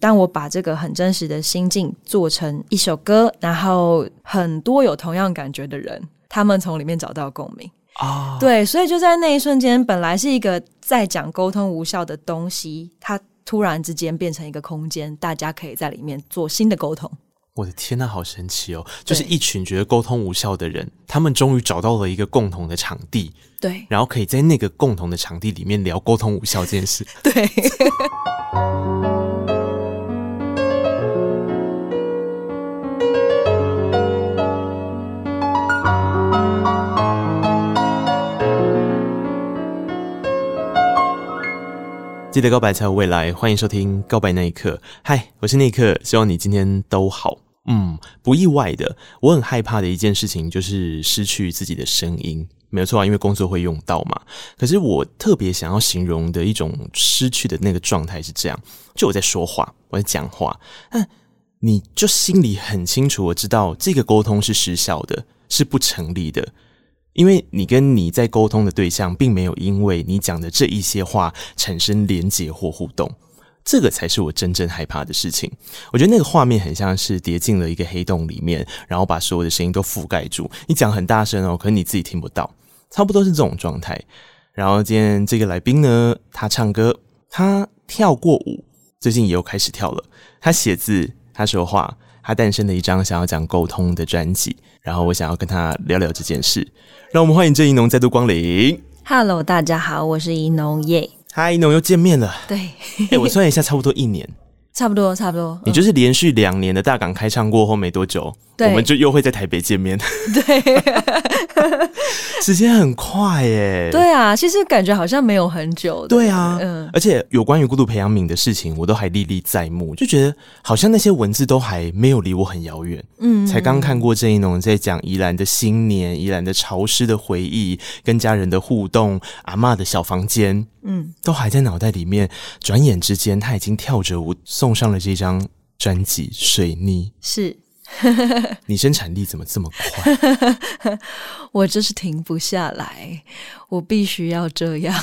当我把这个很真实的心境做成一首歌，然后很多有同样感觉的人，他们从里面找到共鸣啊。Oh. 对，所以就在那一瞬间，本来是一个在讲沟通无效的东西，它突然之间变成一个空间，大家可以在里面做新的沟通。我的天呐，好神奇哦！就是一群觉得沟通无效的人，他们终于找到了一个共同的场地，对，然后可以在那个共同的场地里面聊沟通无效这件事，对。记得告白才有未来，欢迎收听《告白那一刻》。嗨，我是那一刻，希望你今天都好。嗯，不意外的，我很害怕的一件事情就是失去自己的声音。没有错啊，因为工作会用到嘛。可是我特别想要形容的一种失去的那个状态是这样：就我在说话，我在讲话，但你就心里很清楚，我知道这个沟通是失效的，是不成立的。因为你跟你在沟通的对象，并没有因为你讲的这一些话产生连结或互动，这个才是我真正害怕的事情。我觉得那个画面很像是跌进了一个黑洞里面，然后把所有的声音都覆盖住。你讲很大声哦，可是你自己听不到，差不多是这种状态。然后今天这个来宾呢，他唱歌，他跳过舞，最近也有开始跳了。他写字，他说话。他诞生的一张想要讲沟通的专辑，然后我想要跟他聊聊这件事。让我们欢迎郑宜农再度光临。Hello，大家好，我是宜农耶。嗨，宜农又见面了。对，哎、欸，我算一下，差不多一年。差不多，差不多。你就是连续两年的大港开唱过后没多久，我们就又会在台北见面。对，时间很快耶。对啊，其实感觉好像没有很久。对啊，嗯，而且有关于孤独培养皿的事情，我都还历历在目，就觉得好像那些文字都还没有离我很遥远。嗯，才刚看过郑一农在讲宜兰的新年、宜兰的潮湿的回忆、跟家人的互动、阿妈的小房间，嗯，都还在脑袋里面。转眼之间，他已经跳着舞。送上了这张专辑《水逆》，是 你生产力怎么这么快？我就是停不下来，我必须要这样。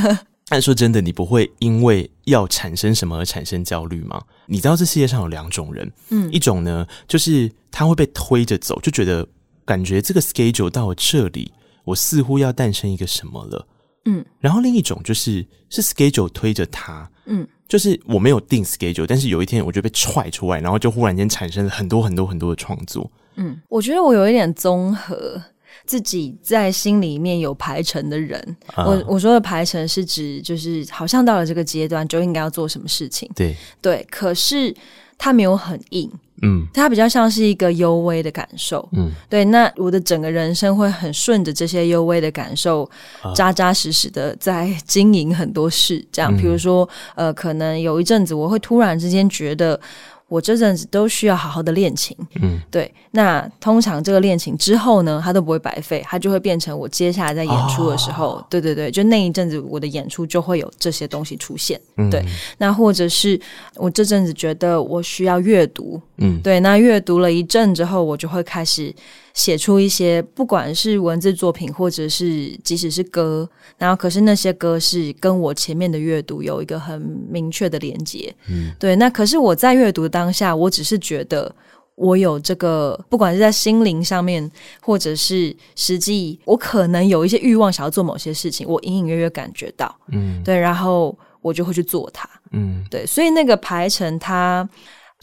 但说真的，你不会因为要产生什么而产生焦虑吗？你知道这世界上有两种人，嗯，一种呢就是他会被推着走，就觉得感觉这个 schedule 到了这里，我似乎要诞生一个什么了，嗯，然后另一种就是是 schedule 推着他，嗯。就是我没有定 schedule，但是有一天我就被踹出来，然后就忽然间产生了很多很多很多的创作。嗯，我觉得我有一点综合，自己在心里面有排程的人。啊、我我说的排程是指，就是好像到了这个阶段就应该要做什么事情。对对，可是它没有很硬。嗯，它比较像是一个幽微的感受。嗯，对，那我的整个人生会很顺着这些幽微的感受，扎扎实实的在经营很多事。这样，比如说，呃，可能有一阵子我会突然之间觉得。我这阵子都需要好好的练琴，嗯，对。那通常这个练琴之后呢，它都不会白费，它就会变成我接下来在演出的时候，哦、对对对，就那一阵子我的演出就会有这些东西出现，嗯、对。那或者是我这阵子觉得我需要阅读，嗯，对。那阅读了一阵之后，我就会开始。写出一些不管是文字作品，或者是即使是歌，然后可是那些歌是跟我前面的阅读有一个很明确的连接，嗯，对。那可是我在阅读当下，我只是觉得我有这个，不管是在心灵上面，或者是实际，我可能有一些欲望想要做某些事情，我隐隐约约感觉到，嗯，对，然后我就会去做它，嗯，对。所以那个排程它。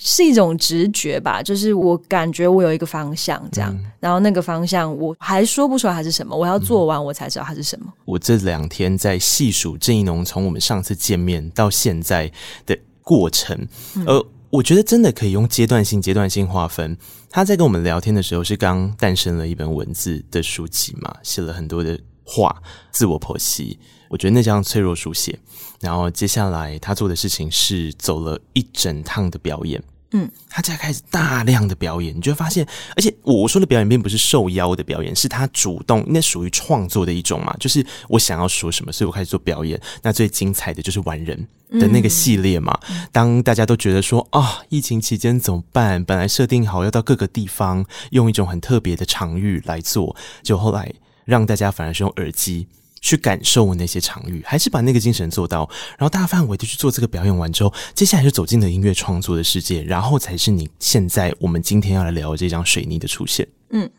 是一种直觉吧，就是我感觉我有一个方向，这样，嗯、然后那个方向我还说不出来它是什么，我要做完我才知道它是什么。嗯、我这两天在细数郑宜农从我们上次见面到现在的过程，呃、嗯，我觉得真的可以用阶段性、阶段性划分。他在跟我们聊天的时候是刚诞生了一本文字的书籍嘛，写了很多的话，自我剖析。我觉得那叫脆弱书写。然后接下来他做的事情是走了一整趟的表演。嗯，他才开始大量的表演，你就会发现，而且我说的表演并不是受邀的表演，是他主动，那属于创作的一种嘛，就是我想要说什么，所以我开始做表演。那最精彩的就是玩人的那个系列嘛。嗯、当大家都觉得说啊、哦，疫情期间怎么办？本来设定好要到各个地方用一种很特别的场域来做，就后来让大家反而是用耳机。去感受那些场域，还是把那个精神做到，然后大范围的去做这个表演完之后，接下来就走进了音乐创作的世界，然后才是你现在我们今天要来聊的这张水泥的出现。嗯，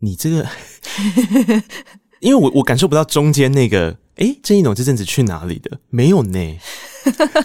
你这个，因为我我感受不到中间那个。哎，郑一农这阵子去哪里的？没有呢。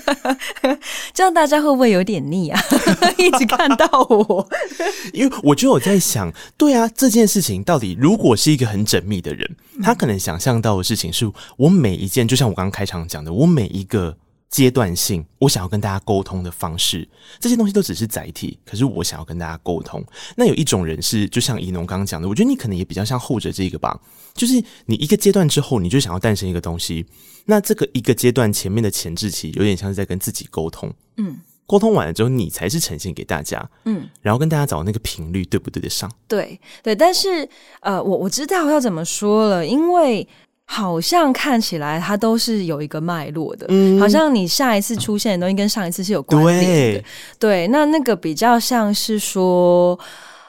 这样大家会不会有点腻啊？一直看到我，因为我就有在想，对啊，这件事情到底如果是一个很缜密的人，他可能想象到的事情是我每一件，就像我刚刚开场讲的，我每一个。阶段性，我想要跟大家沟通的方式，这些东西都只是载体。可是我想要跟大家沟通，那有一种人是，就像怡农刚刚讲的，我觉得你可能也比较像后者这个吧，就是你一个阶段之后，你就想要诞生一个东西。那这个一个阶段前面的前置期，有点像是在跟自己沟通。嗯，沟通完了之后，你才是呈现给大家。嗯，然后跟大家找那个频率对不对得上？对对，但是呃，我我知道要怎么说了，因为。好像看起来它都是有一个脉络的，嗯，好像你下一次出现的东西跟上一次是有关联的，对，对，那那个比较像是说，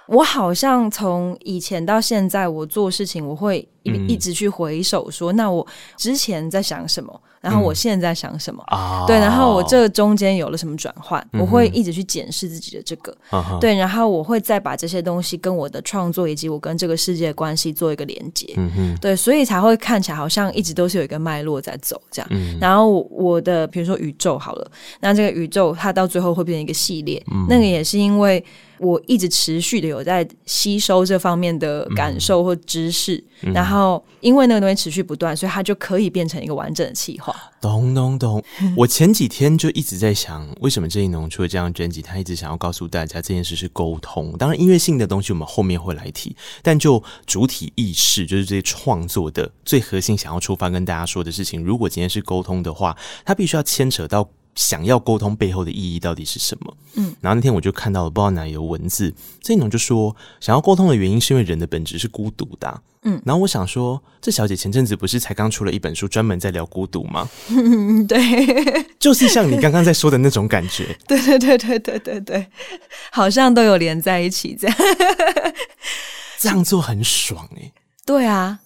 我好像从以前到现在，我做事情我会一一直去回首说，那我之前在想什么。然后我现在想什么？嗯、对，然后我这中间有了什么转换？嗯、我会一直去检视自己的这个，嗯、对，然后我会再把这些东西跟我的创作以及我跟这个世界的关系做一个连接，对，所以才会看起来好像一直都是有一个脉络在走这样。嗯、然后我的比如说宇宙好了，那这个宇宙它到最后会变成一个系列，嗯、那个也是因为。我一直持续的有在吸收这方面的感受或知识，嗯、然后因为那个东西持续不断，所以它就可以变成一个完整的企划。懂懂懂！我前几天就一直在想，为什么郑一农出了这张专辑，他一直想要告诉大家这件事是沟通。当然，音乐性的东西我们后面会来提，但就主体意识，就是这些创作的最核心，想要出发跟大家说的事情，如果今天是沟通的话，它必须要牵扯到。想要沟通背后的意义到底是什么？嗯，然后那天我就看到了不知道哪里有文字，这种就说想要沟通的原因是因为人的本质是孤独的啊。嗯，然后我想说，这小姐前阵子不是才刚出了一本书，专门在聊孤独吗？嗯，对，就是像你刚刚在说的那种感觉。对对对对对对对，好像都有连在一起这样，这样做很爽欸。对啊。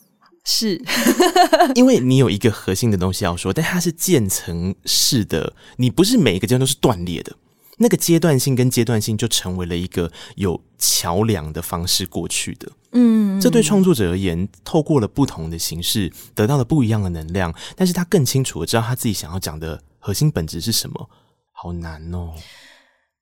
是，因为你有一个核心的东西要说，但它是渐层式的，你不是每一个阶段都是断裂的，那个阶段性跟阶段性就成为了一个有桥梁的方式过去的。嗯，这对创作者而言，透过了不同的形式，得到了不一样的能量，但是他更清楚的知道他自己想要讲的核心本质是什么，好难哦。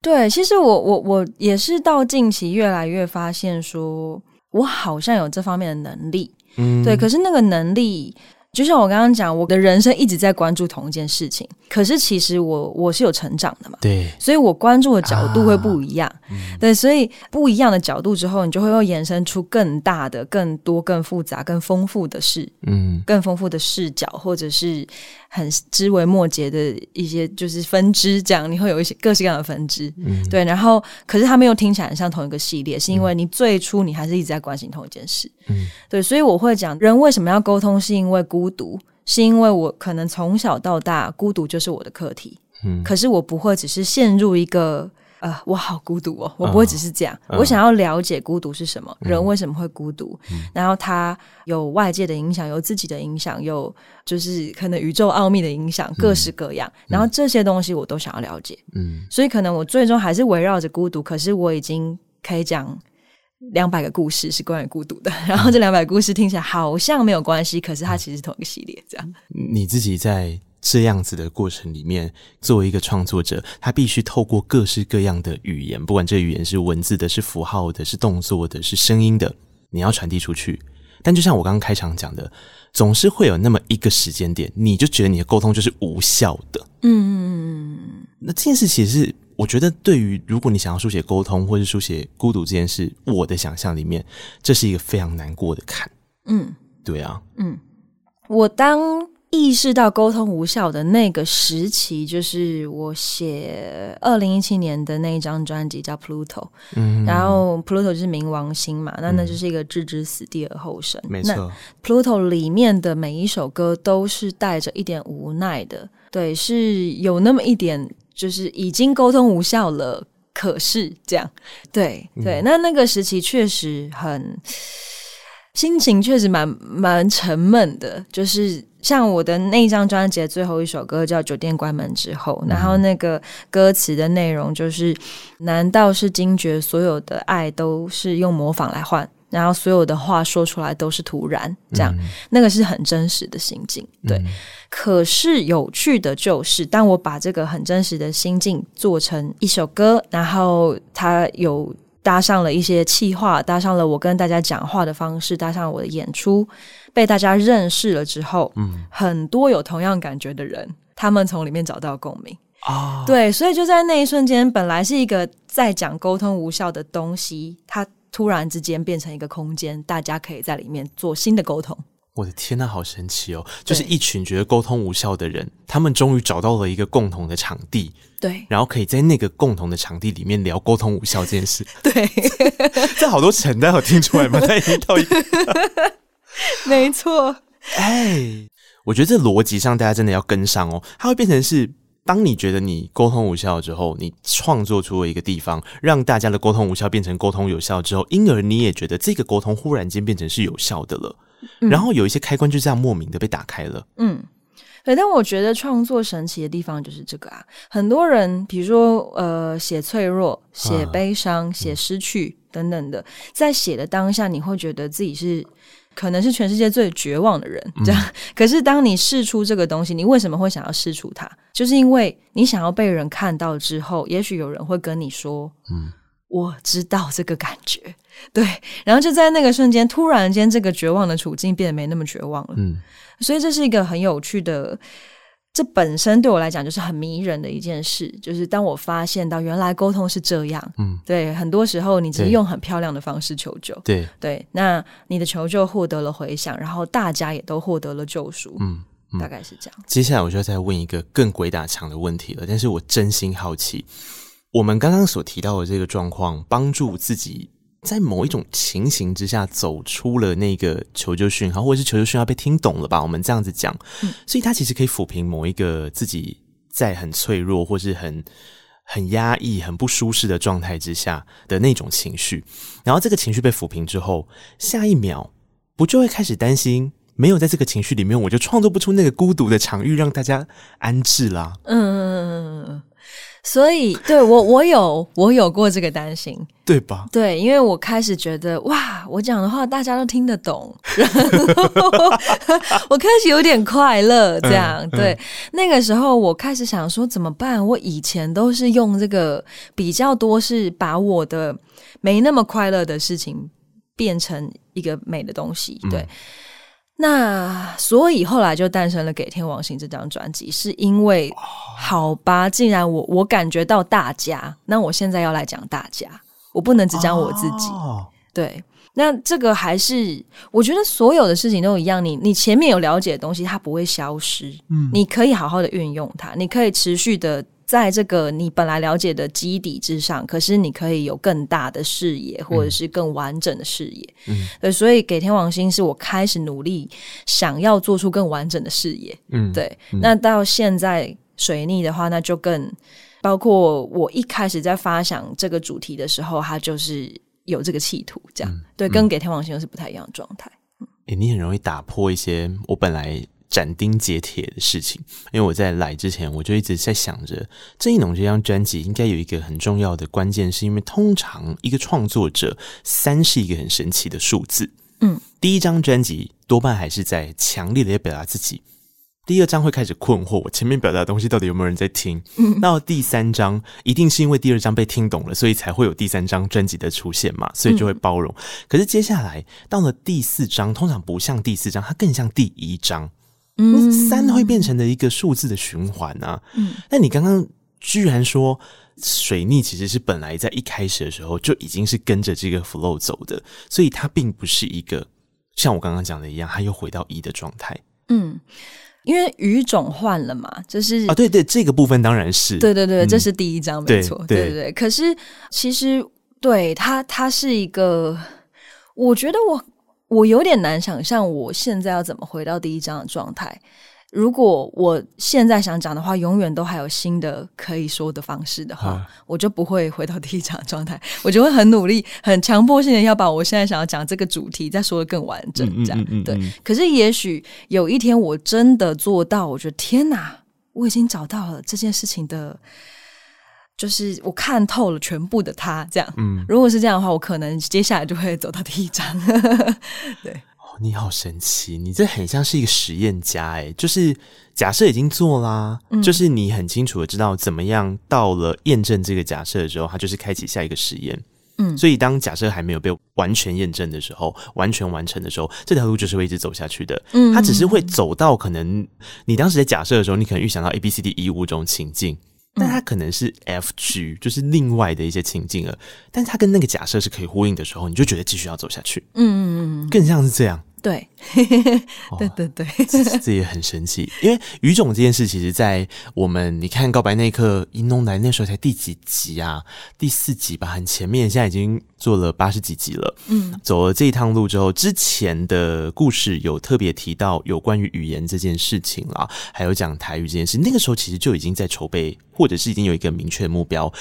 对，其实我我我也是到近期越来越发现说，我好像有这方面的能力。嗯，对，可是那个能力，就像我刚刚讲，我的人生一直在关注同一件事情。可是其实我我是有成长的嘛，对，所以我关注的角度会不一样，啊嗯、对，所以不一样的角度之后，你就会又延伸出更大的、更多、更复杂、更丰富的事，嗯，更丰富的视角，或者是很枝微末节的一些就是分支，这样你会有一些各式各样的分支，嗯，对，然后可是他们又听起来很像同一个系列，是因为你最初你还是一直在关心同一件事，嗯，对，所以我会讲人为什么要沟通，是因为孤独。是因为我可能从小到大孤独就是我的课题，嗯，可是我不会只是陷入一个呃，我好孤独哦，我不会只是这样，哦、我想要了解孤独是什么，嗯、人为什么会孤独，嗯、然后他有外界的影响，有自己的影响，有就是可能宇宙奥秘的影响，各式各样，嗯、然后这些东西我都想要了解，嗯，所以可能我最终还是围绕着孤独，可是我已经可以讲。两百个故事是关于孤独的，然后这两百个故事听起来好像没有关系，可是它其实是同一个系列。这样，你自己在这样子的过程里面，作为一个创作者，他必须透过各式各样的语言，不管这语言是文字的、是符号的、是动作的、是声音的，你要传递出去。但就像我刚刚开场讲的，总是会有那么一个时间点，你就觉得你的沟通就是无效的。嗯嗯，那这件事其实是。我觉得，对于如果你想要书写沟通或是书写孤独这件事，我的想象里面，这是一个非常难过的坎。嗯，对啊，嗯，我当意识到沟通无效的那个时期，就是我写二零一七年的那一张专辑叫 Pluto，嗯，然后 Pluto 就是冥王星嘛，那那就是一个置之死地而后生，没错。Pluto 里面的每一首歌都是带着一点无奈的，对，是有那么一点，就是已经沟通无效了，可是这样，对对，那那个时期确实很。心情确实蛮蛮沉闷的，就是像我的那一张专辑的最后一首歌叫《酒店关门之后》，然后那个歌词的内容就是：难道是惊觉所有的爱都是用模仿来换，然后所有的话说出来都是突然这样？那个是很真实的心境，对。可是有趣的就是，当我把这个很真实的心境做成一首歌，然后它有。搭上了一些气话，搭上了我跟大家讲话的方式，搭上我的演出，被大家认识了之后，嗯，很多有同样感觉的人，他们从里面找到共鸣啊，对，所以就在那一瞬间，本来是一个在讲沟通无效的东西，它突然之间变成一个空间，大家可以在里面做新的沟通。我的天呐，好神奇哦！就是一群觉得沟通无效的人，他们终于找到了一个共同的场地，对，然后可以在那个共同的场地里面聊沟通无效这件事。对，这好多层，大家有听出来吗？在一到一套，没错。哎，我觉得这逻辑上大家真的要跟上哦，它会变成是。当你觉得你沟通无效之后，你创作出了一个地方，让大家的沟通无效变成沟通有效之后，因而你也觉得这个沟通忽然间变成是有效的了，嗯、然后有一些开关就这样莫名的被打开了。嗯，对。但我觉得创作神奇的地方就是这个啊，很多人比如说呃写脆弱、写悲伤、写失去等等的，在写的当下，你会觉得自己是。可能是全世界最绝望的人，这样。嗯、可是当你试出这个东西，你为什么会想要试出它？就是因为你想要被人看到之后，也许有人会跟你说：“嗯，我知道这个感觉。”对。然后就在那个瞬间，突然间，这个绝望的处境变得没那么绝望了。嗯。所以这是一个很有趣的。这本身对我来讲就是很迷人的一件事，就是当我发现到原来沟通是这样，嗯，对，很多时候你只是用很漂亮的方式求救，对对，那你的求救获得了回响，然后大家也都获得了救赎，嗯，嗯，大概是这样。接下来我就要再问一个更鬼打墙的问题了，但是我真心好奇，我们刚刚所提到的这个状况，帮助自己。在某一种情形之下，走出了那个求救讯号，或者是求救讯号被听懂了吧？我们这样子讲，嗯，所以他其实可以抚平某一个自己在很脆弱，或是很很压抑、很不舒适的状态之下的那种情绪。然后这个情绪被抚平之后，下一秒不就会开始担心，没有在这个情绪里面，我就创作不出那个孤独的场域让大家安置啦。嗯嗯嗯。所以，对我，我有，我有过这个担心，对吧？对，因为我开始觉得，哇，我讲的话大家都听得懂，然 后我开始有点快乐，这样。嗯、对、嗯，那个时候我开始想说怎么办？我以前都是用这个比较多，是把我的没那么快乐的事情变成一个美的东西，对。嗯那所以后来就诞生了《给天王星》这张专辑，是因为好吧，既然我我感觉到大家，那我现在要来讲大家，我不能只讲我自己。哦、对，那这个还是我觉得所有的事情都一样，你你前面有了解的东西，它不会消失，嗯，你可以好好的运用它，你可以持续的。在这个你本来了解的基底之上，可是你可以有更大的视野，或者是更完整的视野。嗯，对，所以给天王星是我开始努力想要做出更完整的视野。嗯，对。嗯，那到现在水逆的话，那就更包括我一开始在发想这个主题的时候，它就是有这个企图，这样。嗯，对，跟给天王星又是不太一样的状态。嗯，欸，你很容易打破一些我本来。斩钉截铁的事情，因为我在来之前，我就一直在想着《郑义农》这张专辑应该有一个很重要的关键，是因为通常一个创作者三是一个很神奇的数字。嗯，第一张专辑多半还是在强烈的表达自己，第二张会开始困惑，我前面表达的东西到底有没有人在听？嗯，到第三张一定是因为第二张被听懂了，所以才会有第三张专辑的出现嘛，所以就会包容。可是接下来到了第四张，通常不像第四张，它更像第一张。嗯，三会变成的一个数字的循环啊。嗯，那你刚刚居然说水逆其实是本来在一开始的时候就已经是跟着这个 flow 走的，所以它并不是一个像我刚刚讲的一样，它又回到一的状态。嗯，因为语种换了嘛，就是啊，对对，这个部分当然是，对对对，这是第一章，没错，对对对。可是其实对它，它是一个，我觉得我我有点难想象，我现在要怎么回到第一章的状态。如果我现在想讲的话，永远都还有新的可以说的方式的话，啊、我就不会回到第一章的状态，我就会很努力、很强迫性的要把我现在想要讲这个主题再说的更完整，这样、嗯嗯嗯嗯、对。可是也许有一天我真的做到，我觉得天哪，我已经找到了这件事情的，就是我看透了全部的他，这样。嗯，如果是这样的话，我可能接下来就会走到第一章。对。哦你好神奇，你这很像是一个实验家哎，就是假设已经做啦，嗯、就是你很清楚的知道怎么样到了验证这个假设的时候，它就是开启下一个实验。嗯，所以当假设还没有被完全验证的时候，完全完成的时候，这条路就是会一直走下去的。嗯，它只是会走到可能你当时在假设的时候，你可能预想到 A B C D E 五种情境，但它可能是 F 区就是另外的一些情境了。但是它跟那个假设是可以呼应的时候，你就觉得继续要走下去。嗯嗯嗯，更像是这样。对，对对对，这也很神奇。因为语种这件事，其实，在我们你看告白那一刻，一弄来那时候才第几集啊？第四集吧，很前面，现在已经做了八十几集了。嗯，走了这一趟路之后，之前的故事有特别提到有关于语言这件事情啦，还有讲台语这件事，那个时候其实就已经在筹备，或者是已经有一个明确的目标。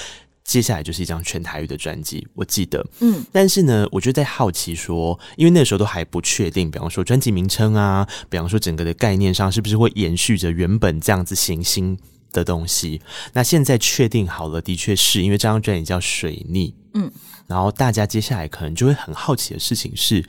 接下来就是一张全台语的专辑，我记得，嗯，但是呢，我就在好奇说，因为那个时候都还不确定，比方说专辑名称啊，比方说整个的概念上是不是会延续着原本这样子行星的东西。那现在确定好了，的确是因为这张专辑叫水逆，嗯，然后大家接下来可能就会很好奇的事情是，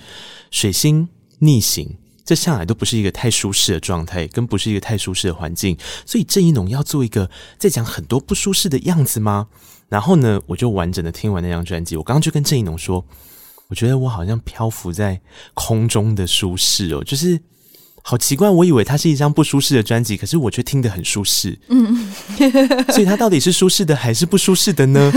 水星逆行，这向来都不是一个太舒适的状态，跟不是一个太舒适的环境，所以郑一农要做一个在讲很多不舒适的样子吗？然后呢，我就完整的听完那张专辑。我刚刚就跟郑宜农说，我觉得我好像漂浮在空中的舒适哦，就是好奇怪。我以为它是一张不舒适的专辑，可是我却听得很舒适。嗯，所以它到底是舒适的还是不舒适的呢？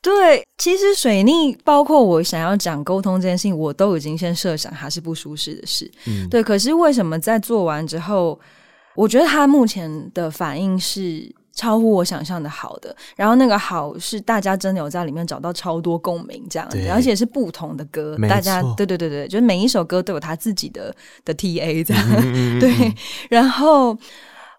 对，其实水逆包括我想要讲沟通这件事情，我都已经先设想它是不舒适的事。嗯，对。可是为什么在做完之后，我觉得他目前的反应是。超乎我想象的好的，然后那个好是大家真的有在里面找到超多共鸣这样子，而且是不同的歌，大家对对对对，就是每一首歌都有他自己的的 TA 这样，嗯嗯嗯 对。然后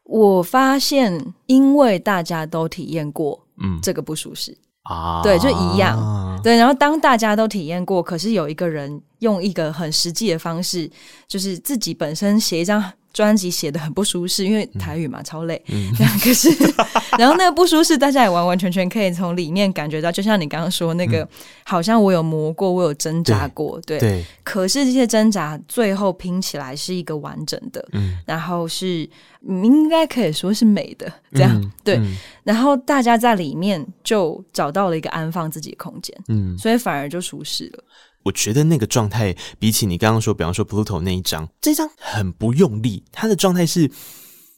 我发现，因为大家都体验过，嗯，这个不舒适啊，对，就一样，对。然后当大家都体验过，可是有一个人用一个很实际的方式，就是自己本身写一张。专辑写的很不舒适，因为台语嘛，嗯、超累。嗯，可是，然后那个不舒适，大家也完完全全可以从里面感觉到，就像你刚刚说那个，嗯、好像我有磨过，我有挣扎过，对。对。可是这些挣扎最后拼起来是一个完整的，嗯，然后是应该可以说是美的，这样、嗯、对。嗯、然后大家在里面就找到了一个安放自己的空间，嗯，所以反而就舒适了。我觉得那个状态，比起你刚刚说，比方说 Pluto 那一张，这张很不用力。他的状态是，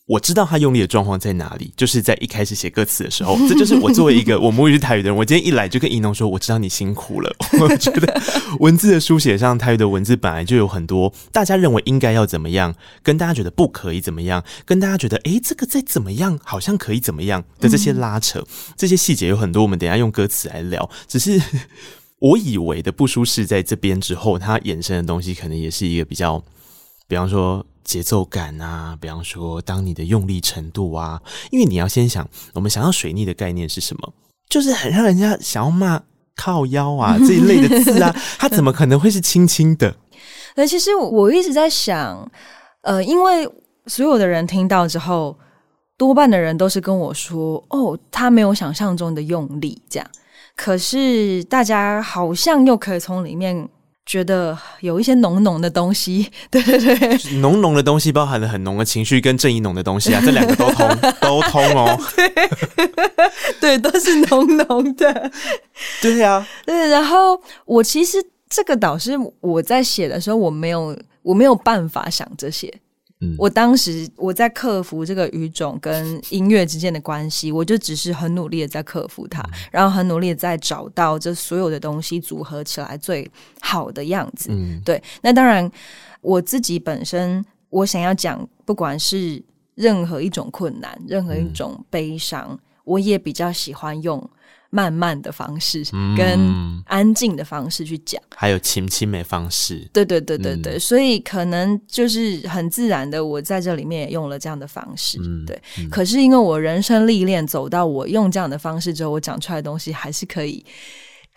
我知道他用力的状况在哪里，就是在一开始写歌词的时候。这就是我作为一个我母语是台语的人，我今天一来就跟怡农说，我知道你辛苦了。我觉得文字的书写上，台语的文字本来就有很多大家认为应该要怎么样，跟大家觉得不可以怎么样，跟大家觉得诶这个再怎么样好像可以怎么样的这些拉扯，这些细节有很多。我们等一下用歌词来聊，只是。我以为的不舒适在这边之后，它衍生的东西可能也是一个比较，比方说节奏感啊，比方说当你的用力程度啊，因为你要先想，我们想要水逆的概念是什么？就是很让人家想要骂靠腰啊 这一类的字啊，它怎么可能会是轻轻的？那其实我一直在想，呃，因为所有的人听到之后，多半的人都是跟我说，哦，他没有想象中的用力这样。可是大家好像又可以从里面觉得有一些浓浓的东西，对对对，浓浓的东西包含了很浓的情绪跟正义浓的东西啊，这两个都通都通哦，对，对，都是浓浓的，对呀、啊，对。然后我其实这个导师我在写的时候，我没有我没有办法想这些。嗯、我当时我在克服这个语种跟音乐之间的关系，我就只是很努力的在克服它，嗯、然后很努力的在找到这所有的东西组合起来最好的样子。嗯，对。那当然，我自己本身，我想要讲，不管是任何一种困难，任何一种悲伤，嗯、我也比较喜欢用。慢慢的方式，跟安静的方式去讲，嗯，还有亲亲的方式，对对对对对，嗯，所以可能就是很自然的，我在这里面也用了这样的方式，嗯，对。嗯，可是因为我人生历练走到我用这样的方式之后，我讲出来的东西还是可以。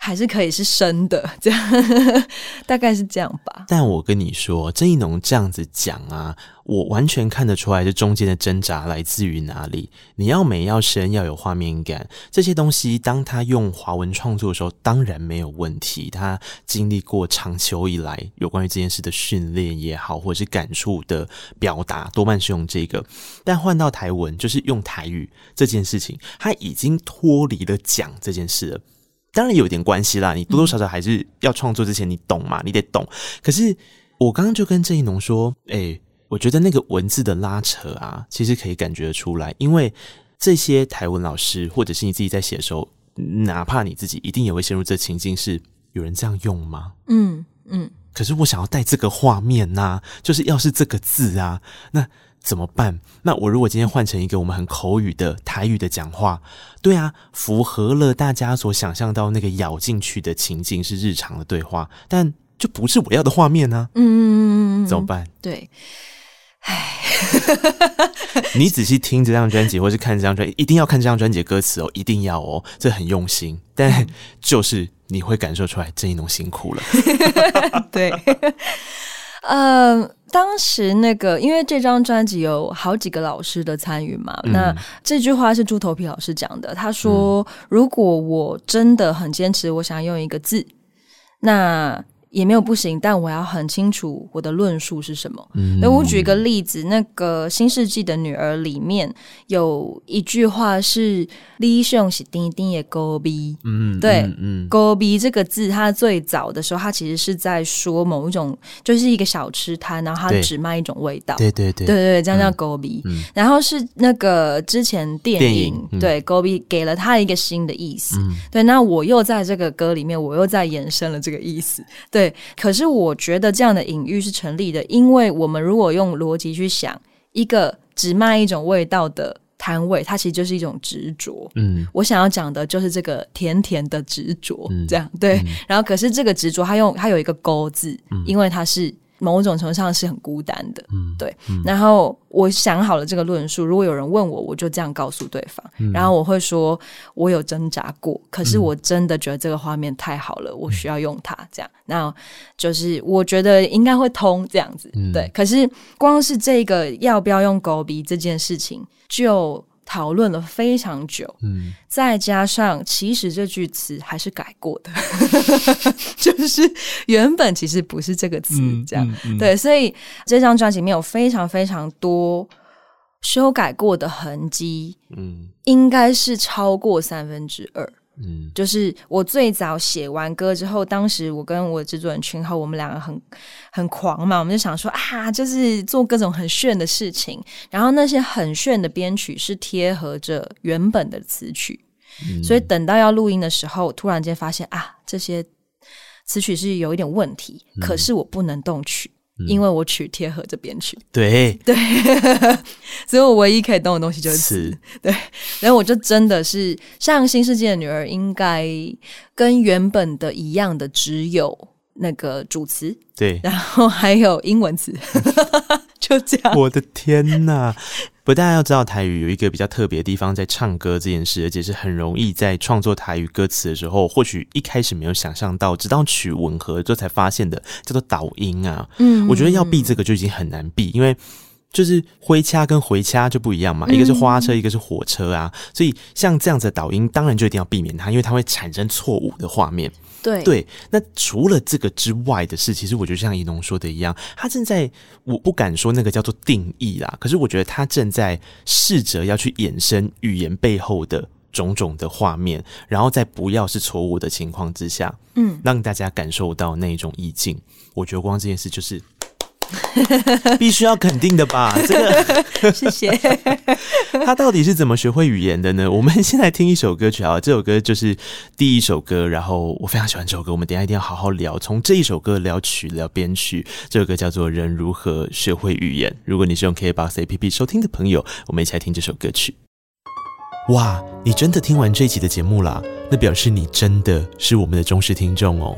还是可以是生的，这样大概是这样吧。但我跟你说，郑宜农这样子讲啊，我完全看得出来，这中间的挣扎来自于哪里。你要美，要深，要有画面感，这些东西，当他用华文创作的时候，当然没有问题。他经历过长久以来有关于这件事的训练也好，或者是感触的表达，多半是用这个。但换到台文，就是用台语这件事情，他已经脱离了讲这件事了。当然有点关系啦，你多多少少还是要创作之前，你懂嘛？你得懂。可是我刚刚就跟郑一农说，哎、欸，我觉得那个文字的拉扯啊，其实可以感觉得出来，因为这些台文老师或者是你自己在写的时候，哪怕你自己一定也会陷入这情境，是有人这样用吗？嗯嗯。可是我想要带这个画面呐、啊，就是要是这个字啊，那。怎么办？那我如果今天换成一个我们很口语的台语的讲话，对啊，符合了大家所想象到那个咬进去的情境是日常的对话，但就不是我要的画面呢、啊。嗯，怎么办？对，唉，你仔细听这张专辑，或是看这张专辑，一定要看这张专辑的歌词哦，一定要哦，这很用心。但就是你会感受出来，郑一农辛苦了。对。嗯、呃，当时那个，因为这张专辑有好几个老师的参与嘛，嗯、那这句话是猪头皮老师讲的。他说：“嗯、如果我真的很坚持，我想用一个字，那。”也没有不行，但我要很清楚我的论述是什么。那、嗯、我举一个例子，那个《新世纪的女儿》里面有一句话是“李雄是丁丁也勾逼”，嗯，对，嗯，勾逼这个字，它最早的时候，它其实是在说某一种，就是一个小吃摊，然后它只卖一种味道，对对对，对对对，这样叫勾逼。嗯、然后是那个之前电影，对勾逼给了他一个新的意思，嗯、对，那我又在这个歌里面，我又在延伸了这个意思，对。对，可是我觉得这样的隐喻是成立的，因为我们如果用逻辑去想，一个只卖一种味道的摊位，它其实就是一种执着。嗯，我想要讲的就是这个甜甜的执着，嗯、这样对。嗯、然后，可是这个执着，它用它有一个勾字，嗯、因为它是。某种程度上是很孤单的，嗯，对。嗯、然后我想好了这个论述，如果有人问我，我就这样告诉对方。嗯、然后我会说，我有挣扎过，可是我真的觉得这个画面太好了，嗯、我需要用它。这样，那就是我觉得应该会通这样子，嗯、对。可是光是这个要不要用狗鼻这件事情，就。讨论了非常久，嗯，再加上其实这句词还是改过的，就是原本其实不是这个词，这样，嗯嗯嗯、对，所以这张专辑里面有非常非常多修改过的痕迹，嗯，应该是超过三分之二。嗯，就是我最早写完歌之后，当时我跟我制作人群后，我们两个很很狂嘛，我们就想说啊，就是做各种很炫的事情，然后那些很炫的编曲是贴合着原本的词曲，嗯、所以等到要录音的时候，突然间发现啊，这些词曲是有一点问题，嗯、可是我不能动曲。因为我取贴合着编曲，对。对，所以我唯一可以动的东西就是词，对，然后我就真的是像《新世界的女儿》，应该跟原本的一样的，只有那个主词，对，然后还有英文词，就这样。我的天哪！不，大家要知道台语有一个比较特别的地方，在唱歌这件事，而且是很容易在创作台语歌词的时候，或许一开始没有想象到，直到曲吻合之后才发现的，叫做导音啊。嗯，我觉得要避这个就已经很难避，因为就是挥掐跟回掐就不一样嘛，一个是花车，一个是火车啊，所以像这样子的导音，当然就一定要避免它，因为它会产生错误的画面。对对，那除了这个之外的事，其实我觉得像怡农说的一样，他正在，我不敢说那个叫做定义啦，可是我觉得他正在试着要去衍生语言背后的种种的画面，然后在不要是错误的情况之下，嗯，让大家感受到那种意境。我觉得光这件事就是 必须要肯定的吧？这个，谢谢。他到底是怎么学会语言的呢？我们先来听一首歌曲啊，这首歌就是第一首歌，然后我非常喜欢这首歌，我们等一下一定要好好聊，从这一首歌聊曲聊编曲。这首歌叫做《人如何学会语言》。如果你是用 KKBOX APP 收听的朋友，我们一起来听这首歌曲。哇，你真的听完这一集的节目啦？那表示你真的是我们的忠实听众哦。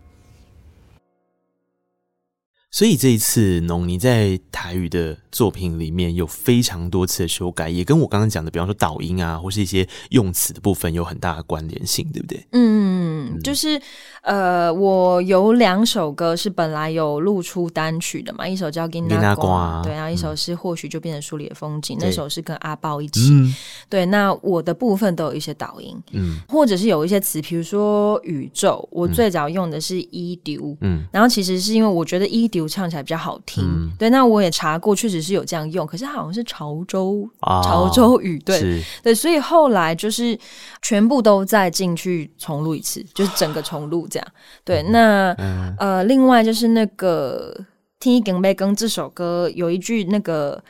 所以这一次，农你在台语的作品里面有非常多次的修改，也跟我刚刚讲的，比方说导音啊，或是一些用词的部分有很大的关联性，对不对？嗯，就是呃，我有两首歌是本来有录出单曲的嘛，一首叫《给那瓜》，对，然后一首是或许就变成书里的风景，嗯、那首是跟阿豹一起。嗯、对，那我的部分都有一些导音，嗯，或者是有一些词，比如说宇宙，我最早用的是一丢，嗯，然后其实是因为我觉得一丢。唱起来比较好听，嗯、对。那我也查过，确实是有这样用，可是它好像是潮州、哦、潮州语，对。对。所以后来就是全部都再进去重录一次，就是整个重录这样。对，那、嗯、呃，另外就是那个《听一根被根》这首歌有一句那个。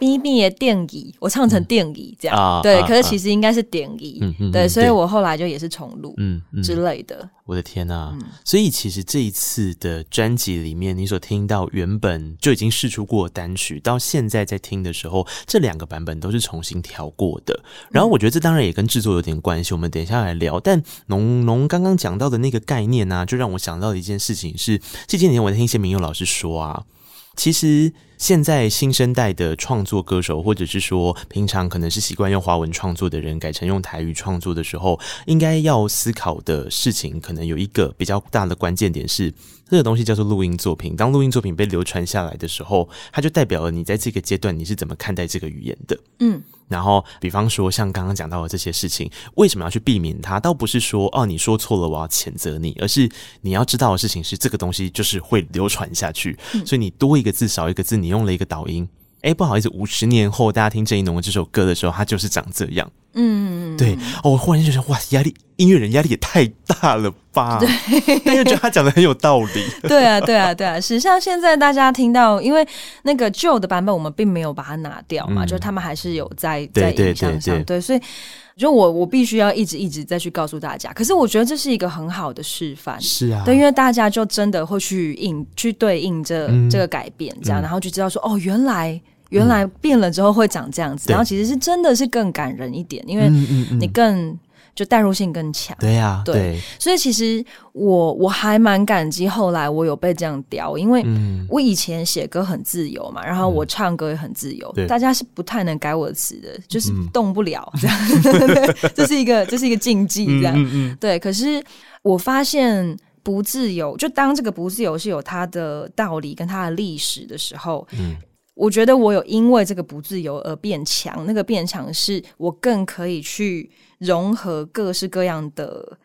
咪咪的电椅，我唱成电椅这样，嗯、对，啊、可是其实应该是电椅，啊、对，所以我后来就也是重录，嗯之类的。我的天呐、啊！嗯、所以其实这一次的专辑里面，你所听到原本就已经试出过单曲，到现在在听的时候，这两个版本都是重新调过的。然后我觉得这当然也跟制作有点关系，我们等一下来聊。但农农刚刚讲到的那个概念呢、啊，就让我想到的一件事情是，这几年我在听一些民谣老师说啊。其实现在新生代的创作歌手，或者是说平常可能是习惯用华文创作的人，改成用台语创作的时候，应该要思考的事情，可能有一个比较大的关键点是。这个东西叫做录音作品。当录音作品被流传下来的时候，它就代表了你在这个阶段你是怎么看待这个语言的。嗯，然后比方说像刚刚讲到的这些事情，为什么要去避免它？倒不是说哦你说错了我要谴责你，而是你要知道的事情是这个东西就是会流传下去。嗯，所以你多一个字少一个字，你用了一个导音。哎，不好意思，五十年后大家听郑一农的这首歌的时候，它就是长这样。嗯，对。哦，我忽然就觉得，哇，压力，音乐人压力也太大了吧？对，但又觉得他讲的很有道理。对啊，对啊，对啊。实际上，现在大家听到，因为那个旧的版本，我们并没有把它拿掉嘛，嗯、就他们还是有在在影像上。对，所以，就我我必须要一直一直再去告诉大家。可是，我觉得这是一个很好的示范。是啊。对，因为大家就真的会去应去对应这、嗯、这个改变，这样，然后就知道说，哦，原来。原来变了之后会长这样子，嗯、然后其实是真的是更感人一点，因为你更就代入性更强。对呀，对，所以其实我我还蛮感激后来我有被这样雕，因为我以前写歌很自由嘛，然后我唱歌也很自由，嗯、大家是不太能改我的词的，就是动不了这样，这是一个这是一个禁忌这样。对，可是我发现不自由，就当这个不自由是有它的道理跟它的历史的时候，嗯。我觉得我有因为这个不自由而变强，那个变强是我更可以去融合各式各样的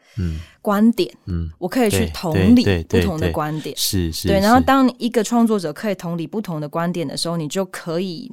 观点，嗯，嗯，我可以去同理不同的观点，是是，对。然后当一个创作者可以同理不同的观点的时候，你就可以，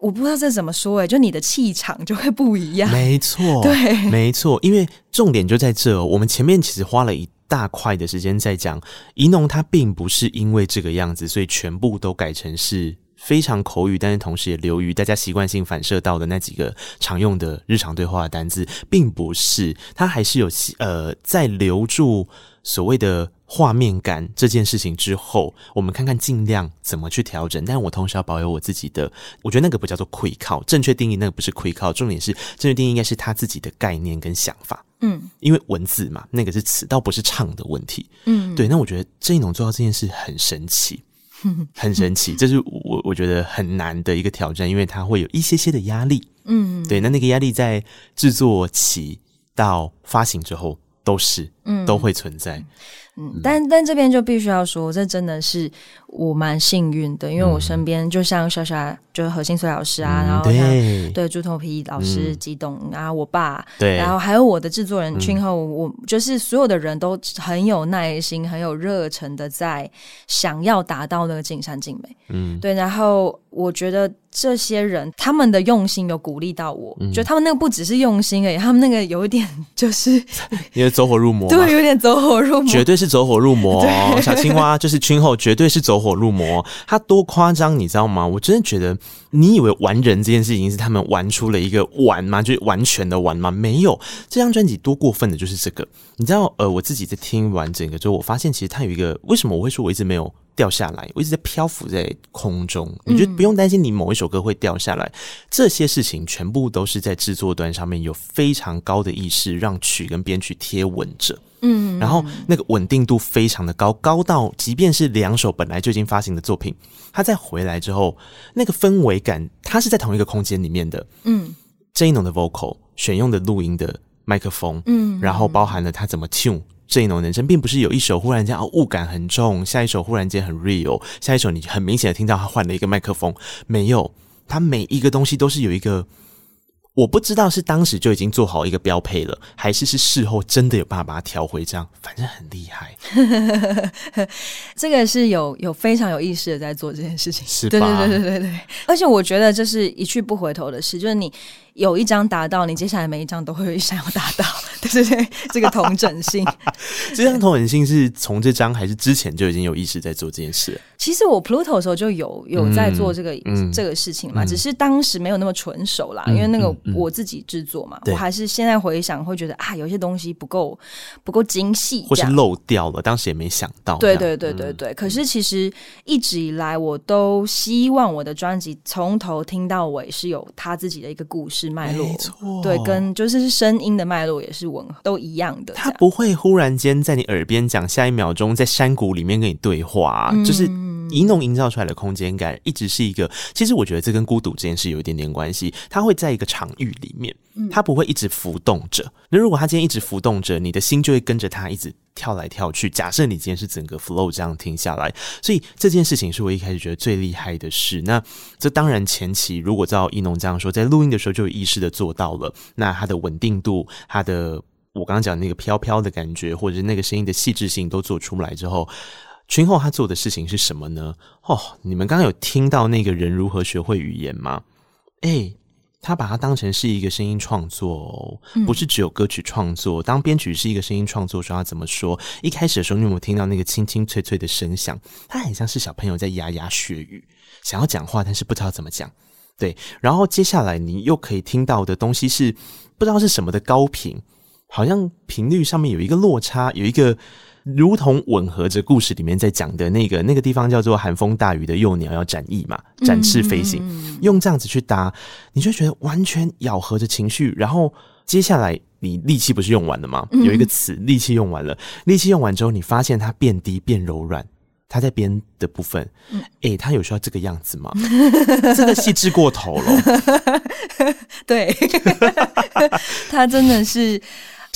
我不知道这怎么说哎，就你的气场就会不一样，没错，对，没错，因为重点就在这，我们前面其实花了一大块的时间在讲宜农，他并不是因为这个样子，所以全部都改成是。非常口语，但是同时也流于大家习惯性反射到的那几个常用的日常对话的单字，并不是，它还是有呃，在留住所谓的画面感这件事情之后，我们看看尽量怎么去调整。但我同时要保有我自己的，我觉得那个不叫做愧靠，正确定义那个不是愧靠，重点是正确定义应该是他自己的概念跟想法。嗯，因为文字嘛，那个是词，倒不是唱的问题。嗯，对，那我觉得郑一农做到这件事很神奇。很神奇，这是我我觉得很难的一个挑战，因为它会有一些些的压力。嗯，对，那那个压力在制作期到发行之后都是，嗯，都会存在。嗯，但但这边就必须要说，这真的是我蛮幸运的，因为我身边就像莎莎，就是何心碎老师啊，嗯、然后像对。猪头皮老师、激动、嗯、啊，我爸，对，然后还有我的制作人君后，我就是所有的人都很有耐心、很有热忱的在想要达到那个尽善尽美。嗯，对，然后我觉得这些人他们的用心有鼓励到我，嗯、就他们那个不只是用心而已，他们那个有一点就是 因为走火入魔，对，有点走火入魔，绝对是。走火入魔，小青蛙就是君后，绝对是走火入魔。他多夸张，你知道吗？我真的觉得，你以为玩人这件事情是他们玩出了一个玩吗？就是完全的玩吗？没有，这张专辑多过分的就是这个。你知道，呃，我自己在听完整个之后，我发现其实它有一个，为什么我会说我一直没有掉下来？我一直在漂浮在空中。你就不用担心你某一首歌会掉下来，嗯、这些事情全部都是在制作端上面有非常高的意识，让曲跟编曲贴稳着。嗯，然后那个稳定度非常的高，高到即便是两首本来就已经发行的作品，它再回来之后，那个氛围感，它是在同一个空间里面的。嗯，郑一农的 vocal 选用的录音的麦克风，嗯，然后包含了他怎么 tune 郑一农人生，并不是有一首忽然间哦雾感很重，下一首忽然间很 real，下一首你很明显的听到他换了一个麦克风，没有，他每一个东西都是有一个。我不知道是当时就已经做好一个标配了，还是是事后真的有办法把它调回这样，反正很厉害。这个是有有非常有意识的在做这件事情，是吧？对对对对对对。而且我觉得这是一去不回头的事，就是你。有一张达到，你接下来每一张都会有一张要达到，对对对，这个同整性。这张同整性是从这张还是之前就已经有意识在做这件事？其实我 Pluto 的时候就有有在做这个、嗯、这个事情嘛，嗯、只是当时没有那么纯熟啦，嗯、因为那个我自己制作嘛，嗯、我还是现在回想会觉得啊，有些东西不够不够精细，或是漏掉了，当时也没想到。对对对对对，嗯、可是其实一直以来我都希望我的专辑从头听到尾是有他自己的一个故事。脉络对，跟就是声音的脉络也是吻合，都一样的。他不会忽然间在你耳边讲，下一秒钟在山谷里面跟你对话，嗯、就是宜农营造出来的空间感，一直是一个。其实我觉得这跟孤独这件事有一点点关系。它会在一个场域里面，它不会一直浮动着。那如果它今天一直浮动着，你的心就会跟着它一直。跳来跳去。假设你今天是整个 flow 这样听下来，所以这件事情是我一开始觉得最厉害的事。那这当然前期如果照一农这样说，在录音的时候就有意识的做到了。那它的稳定度，它的我刚刚讲的那个飘飘的感觉，或者是那个声音的细致性都做出来之后，君后他做的事情是什么呢？哦，你们刚刚有听到那个人如何学会语言吗？诶。他把它当成是一个声音创作，哦不是只有歌曲创作。当编曲是一个声音创作，说他怎么说？一开始的时候，你有没有听到那个清清脆脆的声响？它很像是小朋友在牙牙学语，想要讲话，但是不知道怎么讲。对，然后接下来你又可以听到的东西是不知道是什么的高频，好像频率上面有一个落差，有一个。如同吻合着故事里面在讲的那个那个地方叫做寒风大雨的幼鸟要展翼嘛，展翅飞行，嗯、用这样子去搭，你就觉得完全咬合着情绪。然后接下来你力气不是用完了吗？有一个词，力气用完了，力气用完之后，你发现它变低变柔软，它在边的部分，哎、欸，它有需要这个样子吗？真的细致过头了，对，它真的是。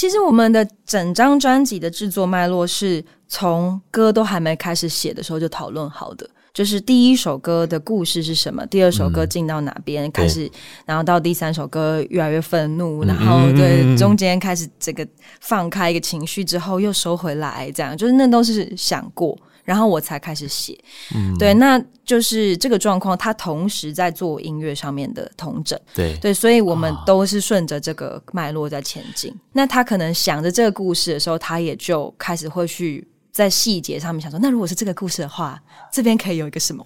其实我们的整张专辑的制作脉络是从歌都还没开始写的时候就讨论好的，就是第一首歌的故事是什么，第二首歌进到哪边、嗯、开始，然后到第三首歌越来越愤怒，然后对中间开始这个放开一个情绪之后又收回来，这样就是那都是想过。然后我才开始写，嗯，对，那就是这个状况，他同时在做音乐上面的同整，对。对，所以我们都是顺着这个脉络在前进。哦、那他可能想着这个故事的时候，他也就开始会去在细节上面想说，那如果是这个故事的话，这边可以有一个什么。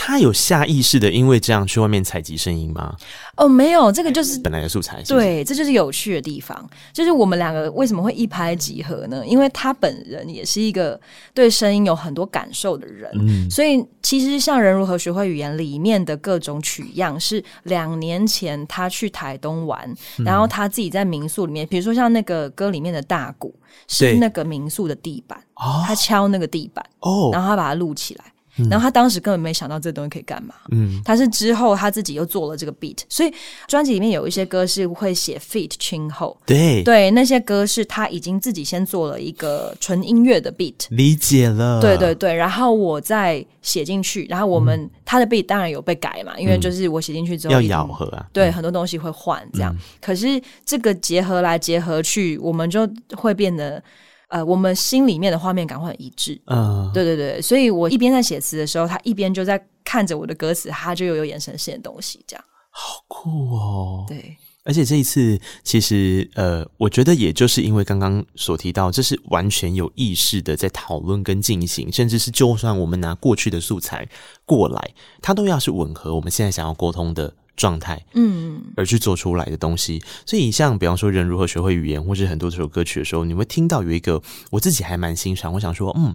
他有下意识的因为这样去外面采集声音吗？哦，没有，这个就是本来的素材是是？对，这就是有趣的地方。就是我们两个为什么会一拍即合呢？因为他本人也是一个对声音有很多感受的人，嗯，所以其实像《人如何学会语言》里面的各种取样，是两年前他去台东玩，嗯、然后他自己在民宿里面，比如说像那个歌里面的大鼓是那个民宿的地板，哦，他敲那个地板，哦，然后他把它录起来。然后他当时根本没想到这东西可以干嘛。嗯，他是之后他自己又做了这个 beat，所以专辑里面有一些歌是会写 feat 亲后。对对，那些歌是他已经自己先做了一个纯音乐的 beat。理解了。对对对，然后我再写进去，然后我们、嗯、他的 beat 当然有被改嘛，因为就是我写进去之后要咬合啊，对，很多东西会换这样。嗯、可是这个结合来结合去，我们就会变得。呃，我们心里面的画面感会很一致。嗯，对对对，所以我一边在写词的时候，他一边就在看着我的歌词，他就有有眼神线的东西，这样。好酷哦！对，而且这一次其实，呃，我觉得也就是因为刚刚所提到，这是完全有意识的在讨论跟进行，甚至是就算我们拿过去的素材过来，它都要是吻合我们现在想要沟通的。状态，嗯，而去做出来的东西，所以像比方说，人如何学会语言，或是很多这首歌曲的时候，你会听到有一个我自己还蛮欣赏。我想说，嗯，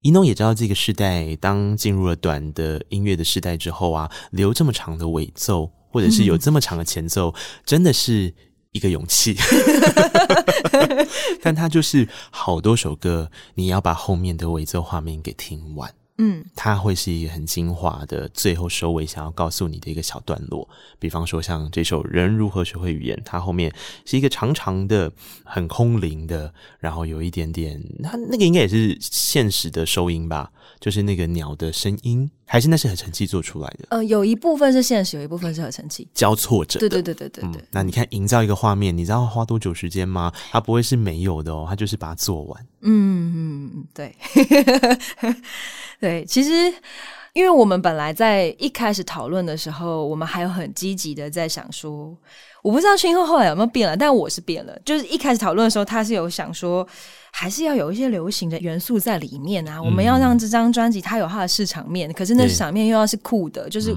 一诺也知道这个时代，当进入了短的音乐的时代之后啊，留这么长的尾奏，或者是有这么长的前奏，嗯、真的是一个勇气。但它就是好多首歌，你要把后面的尾奏画面给听完。嗯，它会是一个很精华的最后收尾，想要告诉你的一个小段落。比方说，像这首《人如何学会语言》，它后面是一个长长的、很空灵的，然后有一点点，它那个应该也是现实的收音吧，就是那个鸟的声音，还是那是合成器做出来的？呃，有一部分是现实，有一部分是合成器交错着。对对对对对对，嗯。那你看，营造一个画面，你知道花多久时间吗？它不会是没有的哦，它就是把它做完。嗯嗯，对。对，其实，因为我们本来在一开始讨论的时候，我们还有很积极的在想说，我不知道青后后来有没有变了，但我是变了。就是一开始讨论的时候，他是有想说，还是要有一些流行的元素在里面啊。嗯、我们要让这张专辑它有它的市场面，可是那市场面又要是酷的，就是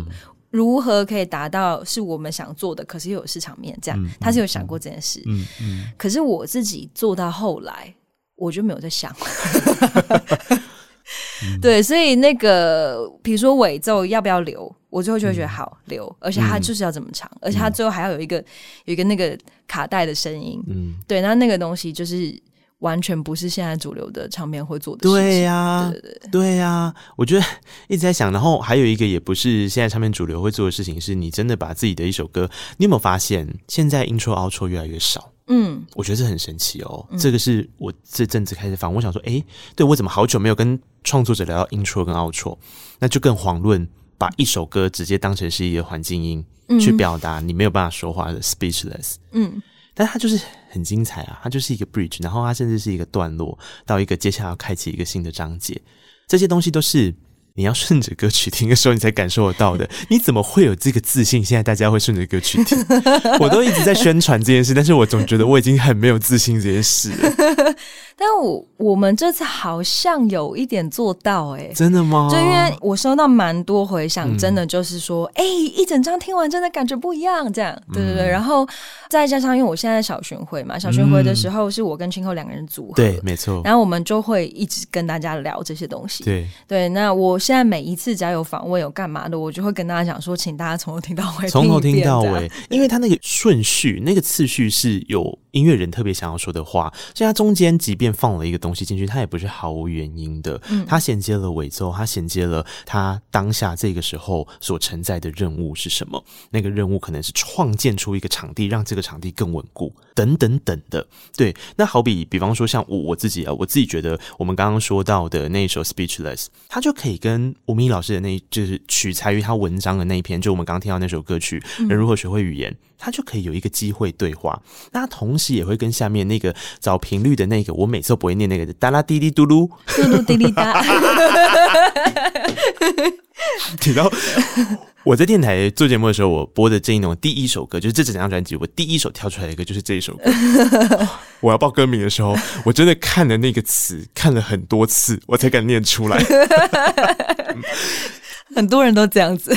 如何可以达到是我们想做的，可是又有市场面这样。嗯、他是有想过这件事，嗯嗯。可是我自己做到后来，我就没有在想。对，所以那个，比如说尾奏要不要留，我最后就会觉得好留，而且它就是要这么长，而且它最后还要有一个有一个那个卡带的声音，嗯，对，那那个东西就是完全不是现在主流的唱片会做的事情，对呀，对对。对呀，我觉得 一直在想，然后还有一个也不是现在唱片主流会做的事情，是你真的把自己的一首歌，你有没有发现现在 intro outro 越来越少？嗯，我觉得这很神奇哦。嗯、这个是我这阵子开始放，我想说，诶，对我怎么好久没有跟创作者聊到 intro 跟 outro，那就更遑论把一首歌直接当成是一个环境音、嗯、去表达你没有办法说话的 speechless。嗯，但它就是很精彩啊，它就是一个 bridge，然后它甚至是一个段落到一个接下来要开启一个新的章节，这些东西都是。你要顺着歌曲听的时候，你才感受得到的。你怎么会有这个自信？现在大家会顺着歌曲听，我都一直在宣传这件事，但是我总觉得我已经很没有自信这件事了。但我我们这次好像有一点做到哎、欸，真的吗？就因为我收到蛮多回响，真的就是说，哎、一整张听完真的感觉不一样，这样，对对对。嗯、然后再加上，因为我现在在小巡回嘛，小巡回的时候是我跟青后两个人组合，对，没错。然后我们就会一直跟大家聊这些东西，对对。那我现在每一次只要有访问有干嘛的，我就会跟大家讲说，请大家从头听到尾，从头听到尾，因为他那个顺序、那个次序是有音乐人特别想要说的话，所以他中间即便放了一个东西。进去，它也不是毫无原因的。嗯，它衔接了尾奏，它衔接了他当下这个时候所承载的任务是什么？那个任务可能是创建出一个场地，让这个场地更稳固，等等等的。对，那好比比方说像我我自己啊，我自己觉得我们刚刚说到的那一首《Speechless》，它就可以跟吴明益老师的那，就是取材于他文章的那一篇，就我们刚刚听到那首歌曲《人如何学会语言》。嗯他就可以有一个机会对话，那他同时也会跟下面那个找频率的那个，我每次都不会念那个哒啦滴滴嘟噜，嘟噜滴滴哒。提到我在电台做节目的时候，我播的郑一农第一首歌，就是这整张专辑我第一首跳出来的一个就是这一首歌。我要报歌名的时候，我真的看了那个词看了很多次，我才敢念出来。很多人都这样子，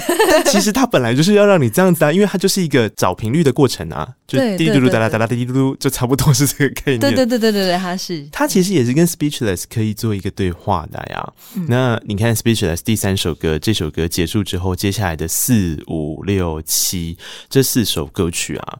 其实他本来就是要让你这样子啊，因为它就是一个找频率的过程啊，就滴嘟嘟哒啦哒啦滴嘟嘟，就差不多是这个概念。对对对对对对，它是它其实也是跟 Speechless 可以做一个对话的呀。嗯、那你看 Speechless 第三首歌，这首歌结束之后，接下来的四五六七这四首歌曲啊，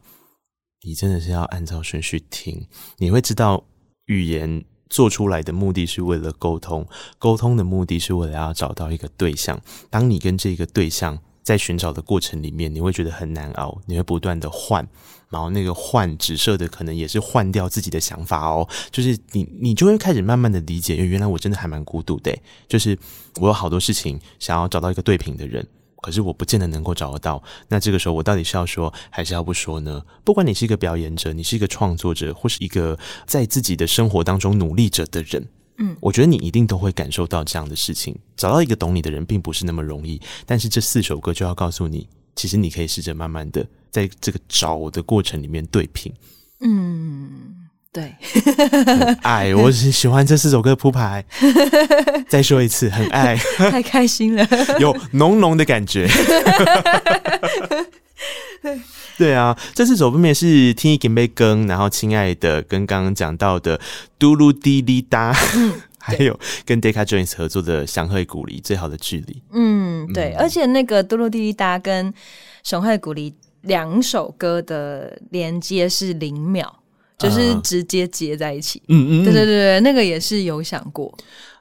你真的是要按照顺序听，你会知道语言做出来的目的是为了沟通，沟通的目的是为了要找到一个对象。当你跟这个对象在寻找的过程里面，你会觉得很难熬，你会不断的换，然后那个换指涉的可能也是换掉自己的想法哦。就是你，你就会开始慢慢的理解，因为原来我真的还蛮孤独的，就是我有好多事情想要找到一个对频的人。可是我不见得能够找得到，那这个时候我到底是要说还是要不说呢？不管你是一个表演者，你是一个创作者，或是一个在自己的生活当中努力着的人，嗯，我觉得你一定都会感受到这样的事情。找到一个懂你的人，并不是那么容易。但是这四首歌就要告诉你，其实你可以试着慢慢的在这个找的过程里面对平，嗯。对，很爱，我是喜欢这四首歌铺排。再说一次，很爱，太开心了，有浓浓的感觉。对啊，这四首分别是听一点杯羹，然后亲爱的，跟刚刚讲到的嘟噜滴哩哒，嗯、还有跟 Deca Jones 合作的祥和古里最好的距离。嗯，对，嗯、而且那个嘟噜滴滴答跟祥和古里两首歌的连接是零秒。就是直接接在一起，嗯嗯，对对对对，那个也是有想过，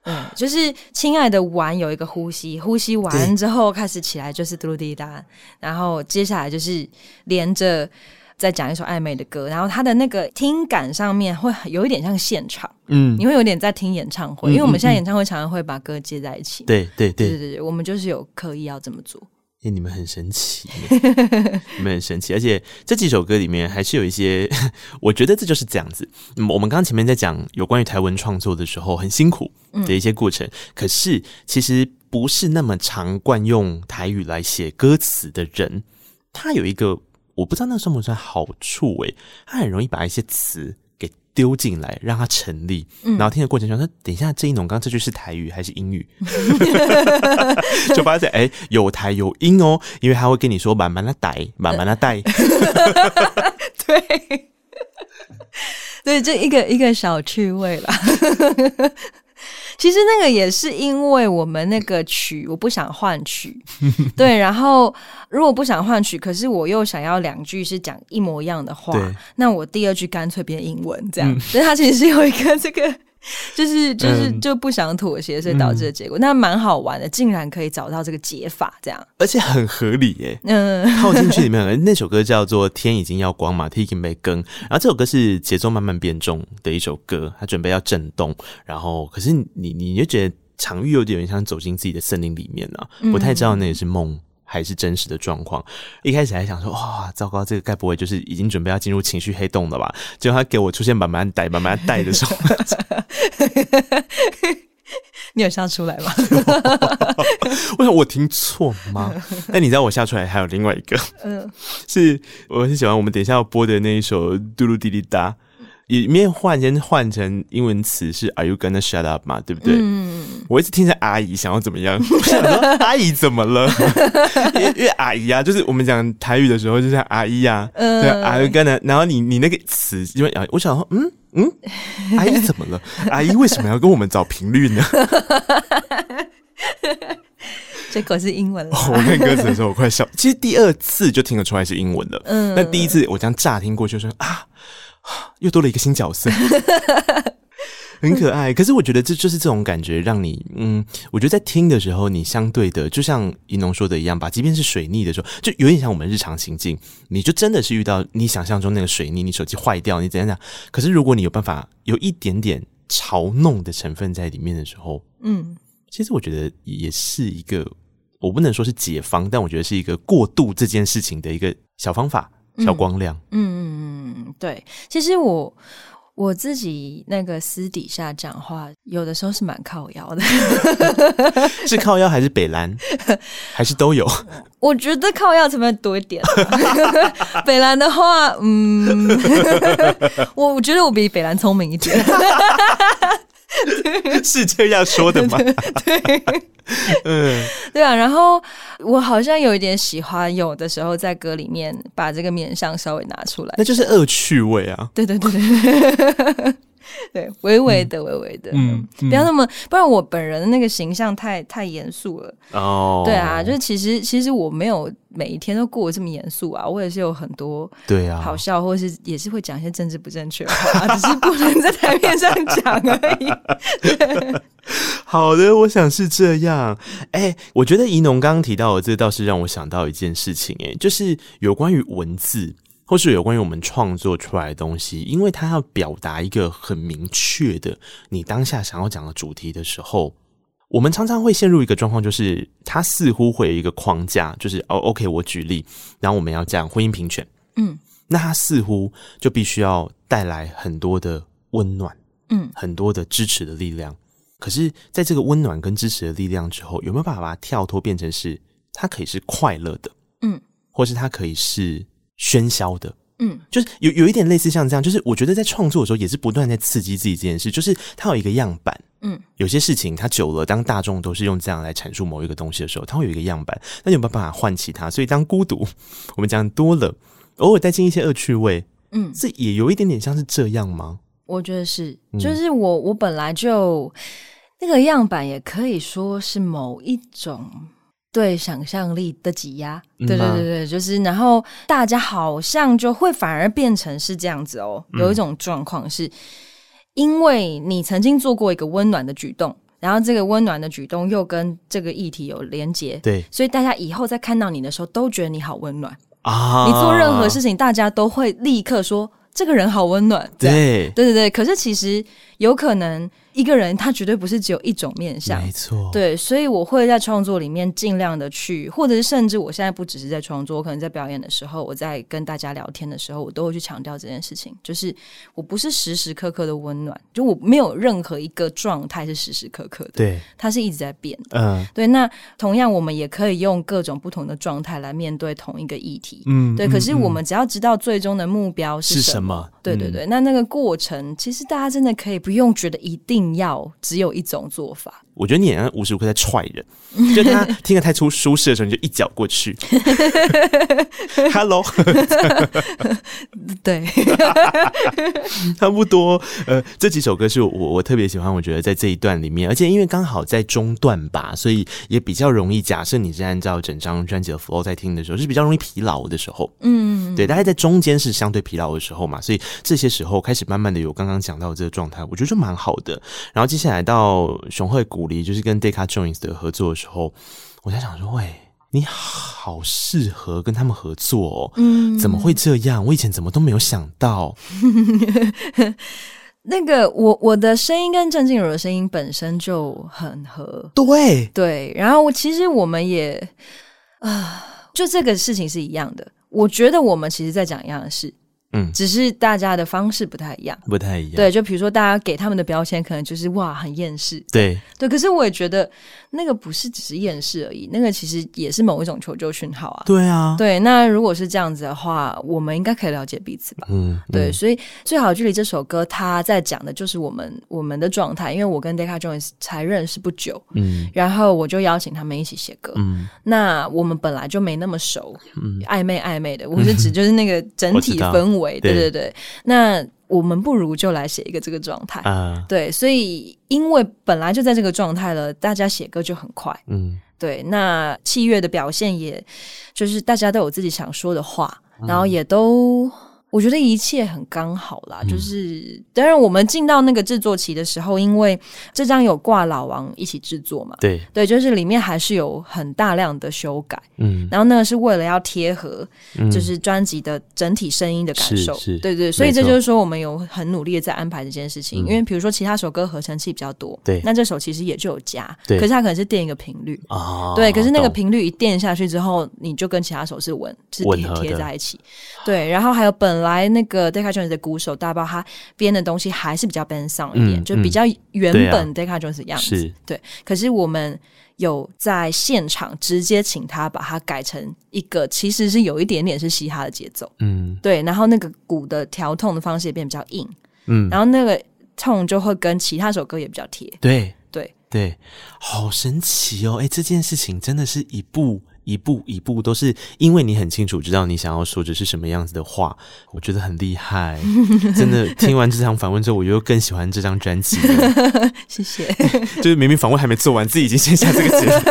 嗯，就是亲爱的完有一个呼吸，呼吸完之后开始起来就是嘟噜滴答，然后接下来就是连着再讲一首暧昧的歌，然后它的那个听感上面会有一点像现场，嗯，你会有点在听演唱会，因为我们现在演唱会常常会把歌接在一起，对对对。对对对，我们就是有刻意要这么做。欸、你们很神奇，你们很神奇，而且这几首歌里面还是有一些，我觉得这就是这样子。我们刚刚前面在讲有关于台文创作的时候，很辛苦的一些过程，嗯、可是其实不是那么常惯用台语来写歌词的人，他有一个我不知道那算不算好处诶、欸，他很容易把一些词。丢进来让它成立，然后听的过程中说：“等一下，这一农刚这句是台语还是英语？”就发现哎、欸，有台有英哦，因为他会跟你说“慢慢的带，慢慢的带”。对，对，这一个一个小趣味啦。其实那个也是因为我们那个曲，我不想换曲，对。然后如果不想换曲，可是我又想要两句是讲一模一样的话，那我第二句干脆变英文这样。嗯、所以它其实是有一个这个。就是就是就不想妥协，所以导致的结果，那蛮、嗯、好玩的，竟然可以找到这个解法，这样，而且很合理耶。嗯，套进去里面，那首歌叫做《天已经要光》嘛，《天已经被更》，然后这首歌是节奏慢慢变重的一首歌，它准备要震动，然后可是你你就觉得场域有点像走进自己的森林里面啊，不太知道那也是梦。还是真实的状况。一开始还想说，哇，糟糕，这个该不会就是已经准备要进入情绪黑洞了吧？结果他给我出现慢慢带、慢慢带的时候，你有笑出来吗？我想我听错吗？那你知道我笑出来还有另外一个，嗯，是我很喜欢我们等一下要播的那一首《嘟噜滴滴哒》。里面换先换成英文词是 Are you gonna shut up 嘛？对不对？嗯，我一直听着阿姨想要怎么样？我想说阿姨怎么了？因为因为阿姨啊，就是我们讲台语的时候，就像阿姨啊，嗯、对，Are you gonna？然后你你那个词，因为我想说，嗯嗯，阿姨怎么了？阿姨为什么要跟我们找频率呢？结果是英文了。我看歌词的时候，我快笑。其实第二次就听得出来是英文了。嗯，那第一次我这样乍听过去就说啊。又多了一个新角色，很可爱。可是我觉得这就是这种感觉，让你嗯，我觉得在听的时候，你相对的，就像宜农说的一样吧，即便是水逆的时候，就有点像我们日常情境，你就真的是遇到你想象中那个水逆，你手机坏掉，你怎样讲？可是如果你有办法有一点点嘲弄的成分在里面的时候，嗯，其实我觉得也是一个，我不能说是解方，但我觉得是一个过渡这件事情的一个小方法。小光亮，嗯嗯嗯，对，其实我我自己那个私底下讲话，有的时候是蛮靠腰的，是靠腰还是北兰，还是都有？我觉得靠腰成分多一点，北兰的话，嗯，我我觉得我比北兰聪明一点。是这样说的吗？对，嗯，对啊。然后我好像有一点喜欢，有的时候在歌里面把这个面相稍微拿出来，那就是恶趣味啊。对对对对，对，微微的，微微的，嗯，不要那么，不然我本人的那个形象太太严肃了。哦，对啊，就是其实其实我没有每一天都过得这么严肃啊，我也是有很多对啊好笑，或者是也是会讲一些政治不正确的话，只是不能在台面上讲而已。对，好的，我想是这样。哎，我觉得宜农刚刚提到的，这倒是让我想到一件事情，哎，就是有关于文字。或是有关于我们创作出来的东西，因为它要表达一个很明确的你当下想要讲的主题的时候，我们常常会陷入一个状况，就是它似乎会有一个框架，就是哦，OK，我举例，然后我们要讲婚姻平权，嗯，那它似乎就必须要带来很多的温暖，嗯，很多的支持的力量。可是，在这个温暖跟支持的力量之后，有没有办法把它跳脱变成是它可以是快乐的，嗯，或是它可以是。喧嚣的，嗯，就是有有一点类似像这样，就是我觉得在创作的时候也是不断在刺激自己这件事，就是它有一个样板，嗯，有些事情它久了，当大众都是用这样来阐述某一个东西的时候，它会有一个样板，那有没有办法唤起它？所以当孤独我们讲多了，偶尔带进一些恶趣味，嗯，这也有一点点像是这样吗？我觉得是，就是我我本来就那个样板也可以说是某一种。对想象力的挤压，对对对对，就是，然后大家好像就会反而变成是这样子哦。有一种状况是，因为你曾经做过一个温暖的举动，然后这个温暖的举动又跟这个议题有连结，对，所以大家以后在看到你的时候，都觉得你好温暖啊。你做任何事情，大家都会立刻说这个人好温暖。对，对对对。可是其实有可能。一个人他绝对不是只有一种面相，没错，对，所以我会在创作里面尽量的去，或者是甚至我现在不只是在创作，我可能在表演的时候，我在跟大家聊天的时候，我都会去强调这件事情，就是我不是时时刻刻的温暖，就我没有任何一个状态是时时刻刻的，对，它是一直在变的，嗯，对。那同样，我们也可以用各种不同的状态来面对同一个议题，嗯，对。可是我们只要知道最终的目标是什么，什么？对对对，嗯，那那个过程，其实大家真的可以不用觉得一定。要只有一种做法，我觉得你好像无时无刻在踹人，就他听得太出舒适的时候，你就一脚过去。Hello，对，差不多。呃，这几首歌是我我特别喜欢，我觉得在这一段里面，而且因为刚好在中段吧，所以也比较容易。假设你是按照整张专辑的 flow 在听的时候，是比较容易疲劳的时候。嗯，对，大概在中间是相对疲劳的时候嘛，所以这些时候开始慢慢的有刚刚讲到的这个状态，我觉得就蛮好的。然后接下来到熊会鼓励，就是跟 Deca Jones 的合作的时候，我在想说，喂，你好适合跟他们合作哦，嗯，怎么会这样？我以前怎么都没有想到。那个，我我的声音跟郑静茹的声音本身就很合，对对。然后我其实我们也啊、呃，就这个事情是一样的。我觉得我们其实在讲一样的事。嗯，只是大家的方式不太一样，不太一样。对，就比如说，大家给他们的标签可能就是哇，很厌世。对对，可是我也觉得那个不是只是厌世而已，那个其实也是某一种求救讯号啊。对啊，对。那如果是这样子的话，我们应该可以了解彼此吧？嗯，对。所以最好距离这首歌，他在讲的就是我们我们的状态。因为我跟 Deca Jones 才认识不久，嗯，然后我就邀请他们一起写歌，嗯，那我们本来就没那么熟，嗯，暧昧暧昧的，我是指 就是那个整体氛围。对对对，那我们不如就来写一个这个状态啊。对，所以因为本来就在这个状态了，大家写歌就很快。嗯，对。那器乐的表现，也就是大家都有自己想说的话，然后也都。我觉得一切很刚好啦，嗯、就是当然我们进到那个制作期的时候，因为这张有挂老王一起制作嘛，对。对，就是里面还是有很大量的修改，嗯，然后那个是为了要贴合，就是专辑的整体声音的感受，嗯、对，对对，所以这就是说我们有很努力的在安排这件事情，嗯、因为比如说其他首歌合成器比较多，对，那这首其实也就有加，对，可是它可能是垫一个频率啊，对，可是那个频率一垫下去之后，你就跟其他首是稳是贴贴在一起，对，然后还有本来。那个 Deca Jones 的鼓手大包，他编的东西还是比较 band sound 一点，嗯、就比较原本 Deca Jones 的样子。对，啊、对，可是我们有在现场直接请他把它改成一个，其实是有一点点是嘻哈的节奏。嗯，对，然后那个鼓的调 tone 的方式也变比较硬。嗯，然后那个 tone 就会跟其他首歌也比较贴。对，对，对，好神奇哦！哎，这件事情真的是一步一步一步都是因为你很清楚知道你想要说的是什么样子的话，我觉得很厉害。真的，听完这场访问之后，我又更喜欢这张专辑了。谢谢。就是明明访问还没做完，自己已经先下这个结论。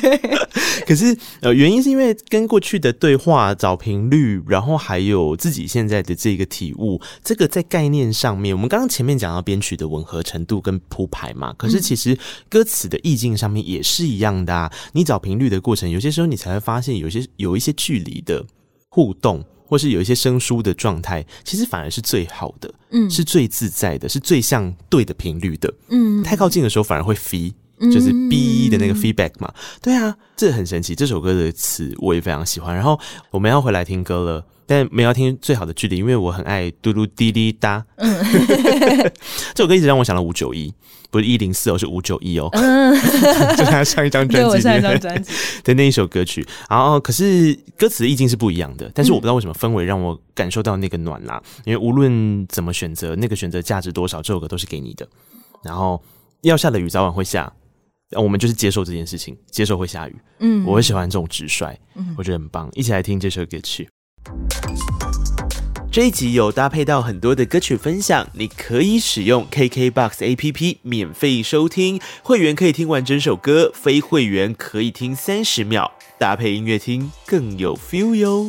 对。可是呃，原因是因为跟过去的对话找频率，然后还有自己现在的这个体悟，这个在概念上面，我们刚刚前面讲到编曲的吻合程度跟铺排嘛，可是其实歌词的意境上面也是一样的啊。你找频率的过程，有些时候。之后你才会发现，有些有一些距离的互动，或是有一些生疏的状态，其实反而是最好的，嗯，是最自在的，是最像对的频率的，嗯。太靠近的时候反而会 feed，就是 B 的那个 feedback 嘛。对啊，这很神奇。这首歌的词我也非常喜欢。然后我们要回来听歌了，但没有要听最好的距离，因为我很爱嘟嘟滴滴哒。嗯，这首歌一直让我想到五九一。不是一零四哦，是五九一哦，嗯、就他上一张专辑，上一张专辑的那一首歌曲。然后，可是歌词的意境是不一样的。但是我不知道为什么氛围让我感受到那个暖啦。嗯、因为无论怎么选择，那个选择价值多少，这首歌都是给你的。然后要下的雨早晚会下，我们就是接受这件事情，接受会下雨。嗯，我会喜欢这种直率，嗯，我觉得很棒。一起来听这首歌曲。这一集有搭配到很多的歌曲分享，你可以使用 KKBOX APP 免费收听，会员可以听完整首歌，非会员可以听三十秒，搭配音乐听更有 feel 哟。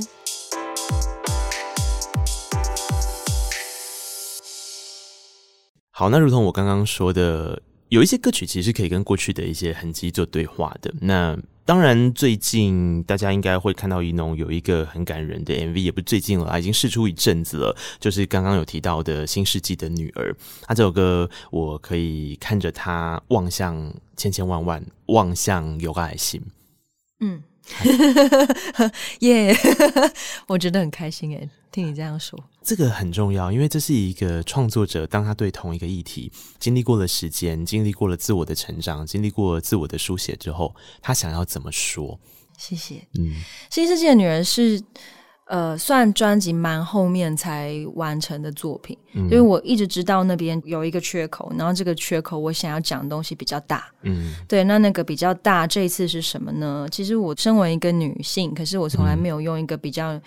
好，那如同我刚刚说的。有一些歌曲其实可以跟过去的一些痕迹做对话的。那当然，最近大家应该会看到宜农有一个很感人的 MV，也不是最近了，已经释出一阵子了。就是刚刚有提到的新世纪的女儿，她这首歌，我可以看着她望向千千万万，望向有爱心。嗯，耶，我觉得很开心诶。听你这样说，这个很重要，因为这是一个创作者，当他对同一个议题经历过了时间，经历过了自我的成长，经历过了自我的书写之后，他想要怎么说？谢谢。嗯，《新世界的女人》是呃，算专辑蛮后面才完成的作品，嗯，因为我一直知道那边有一个缺口，然后这个缺口我想要讲的东西比较大，嗯，对，那那个比较大，这一次是什么呢？其实我身为一个女性，可是我从来没有用一个比较。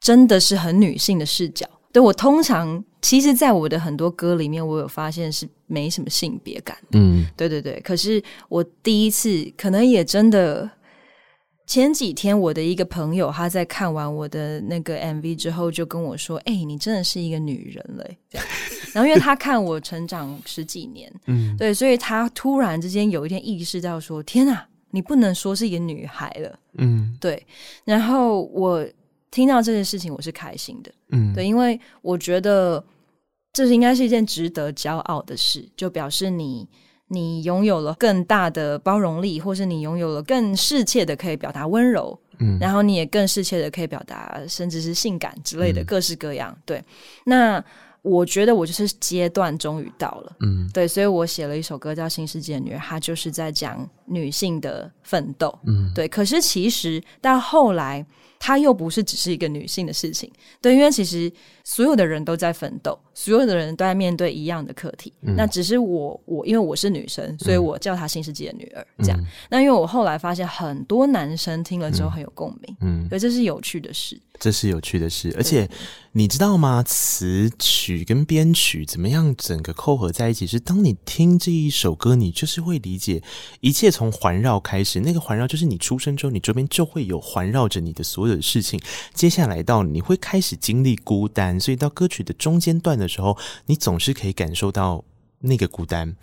真的是很女性的视角。对，我通常，其实，在我的很多歌里面，我有发现是没什么性别感的。嗯，对对对。可是我第一次，可能也真的前几天，我的一个朋友他在看完我的那个 MV 之后，就跟我说：“哎、欸，你真的是一个女人了。”这样。然后，因为他看我成长十几年，嗯，对，所以他突然之间有一天意识到说：“天啊，你不能说是一个女孩了。”嗯，对。然后我。听到这件事情，我是开心的，嗯，对，因为我觉得这是应该是一件值得骄傲的事，就表示你你拥有了更大的包容力，或是你拥有了更适切的可以表达温柔，嗯，然后你也更适切的可以表达，甚至是性感之类的各式各样，嗯，对，那。我觉得我就是阶段终于到了，嗯，对，所以我写了一首歌叫《新世界的女儿》，她就是在讲女性的奋斗，嗯，对。可是其实到后来，它又不是只是一个女性的事情，对，因为其实所有的人都在奋斗，所有的人都在面对一样的课题，嗯，那只是我，我因为我是女生，所以我叫她《新世纪的女儿》这样。嗯，那因为我后来发现很多男生听了之后很有共鸣，嗯，所以这是有趣的事。这是有趣的事，而且你知道吗？词曲跟编曲怎么样整个扣合在一起？是当你听这一首歌，你就是会理解一切从环绕开始。那个环绕就是你出生之后，你周边就会有环绕着你的所有的事情。接下来到你会开始经历孤单，所以到歌曲的中间段的时候，你总是可以感受到那个孤单，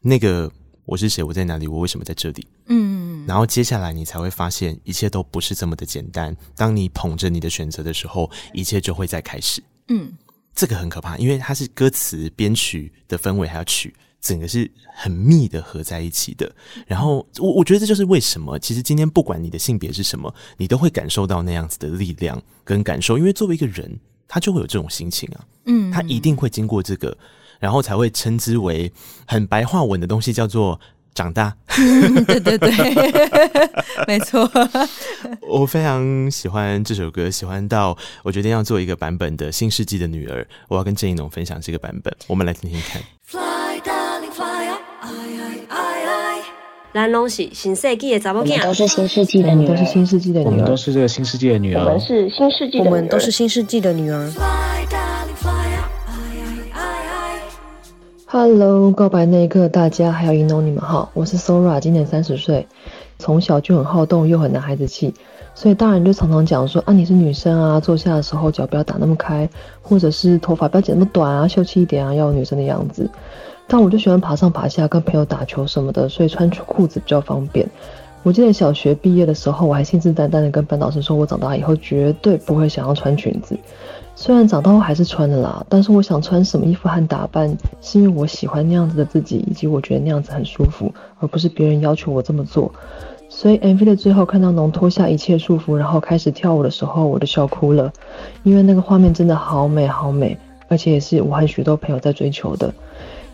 那个。我是谁？我在哪里？我为什么在这里？嗯，然后接下来你才会发现，一切都不是这么的简单。当你捧着你的选择的时候，一切就会再开始。嗯，这个很可怕，因为它是歌词、编曲的氛围还要曲，整个是很密的合在一起的。然后我我觉得这就是为什么，其实今天不管你的性别是什么，你都会感受到那样子的力量跟感受，因为作为一个人，他就会有这种心情啊。嗯，他一定会经过这个。然后才会称之为很白话文的东西，叫做长大。对对对，没错。我非常喜欢这首歌，喜欢到我决定要做一个版本的《新世纪的女儿》。我要跟郑一农分享这个版本，我们来听听看。咱拢是新世纪的查某囝，都是新世纪的女儿，都是新世纪的女儿，我们都是这个新世纪的女儿，我们是新世纪，我们都是新世纪的女儿。Hello，告白那一刻，大家还有一农，你们好，我是 Sora，今年三十岁，从小就很好动，又很男孩子气，所以大人就常常讲说啊，你是女生啊，坐下的时候脚不要打那么开，或者是头发不要剪那么短啊，秀气一点啊，要有女生的样子。但我就喜欢爬上爬下，跟朋友打球什么的，所以穿裤子比较方便。我记得小学毕业的时候，我还信誓旦旦的跟班导师说，我长大以后绝对不会想要穿裙子。虽然长大后还是穿的啦，但是我想穿什么衣服和打扮，是因为我喜欢那样子的自己，以及我觉得那样子很舒服，而不是别人要求我这么做。所以 MV 的最后看到农脱下一切束缚，然后开始跳舞的时候，我就笑哭了，因为那个画面真的好美好美，而且也是我和许多朋友在追求的。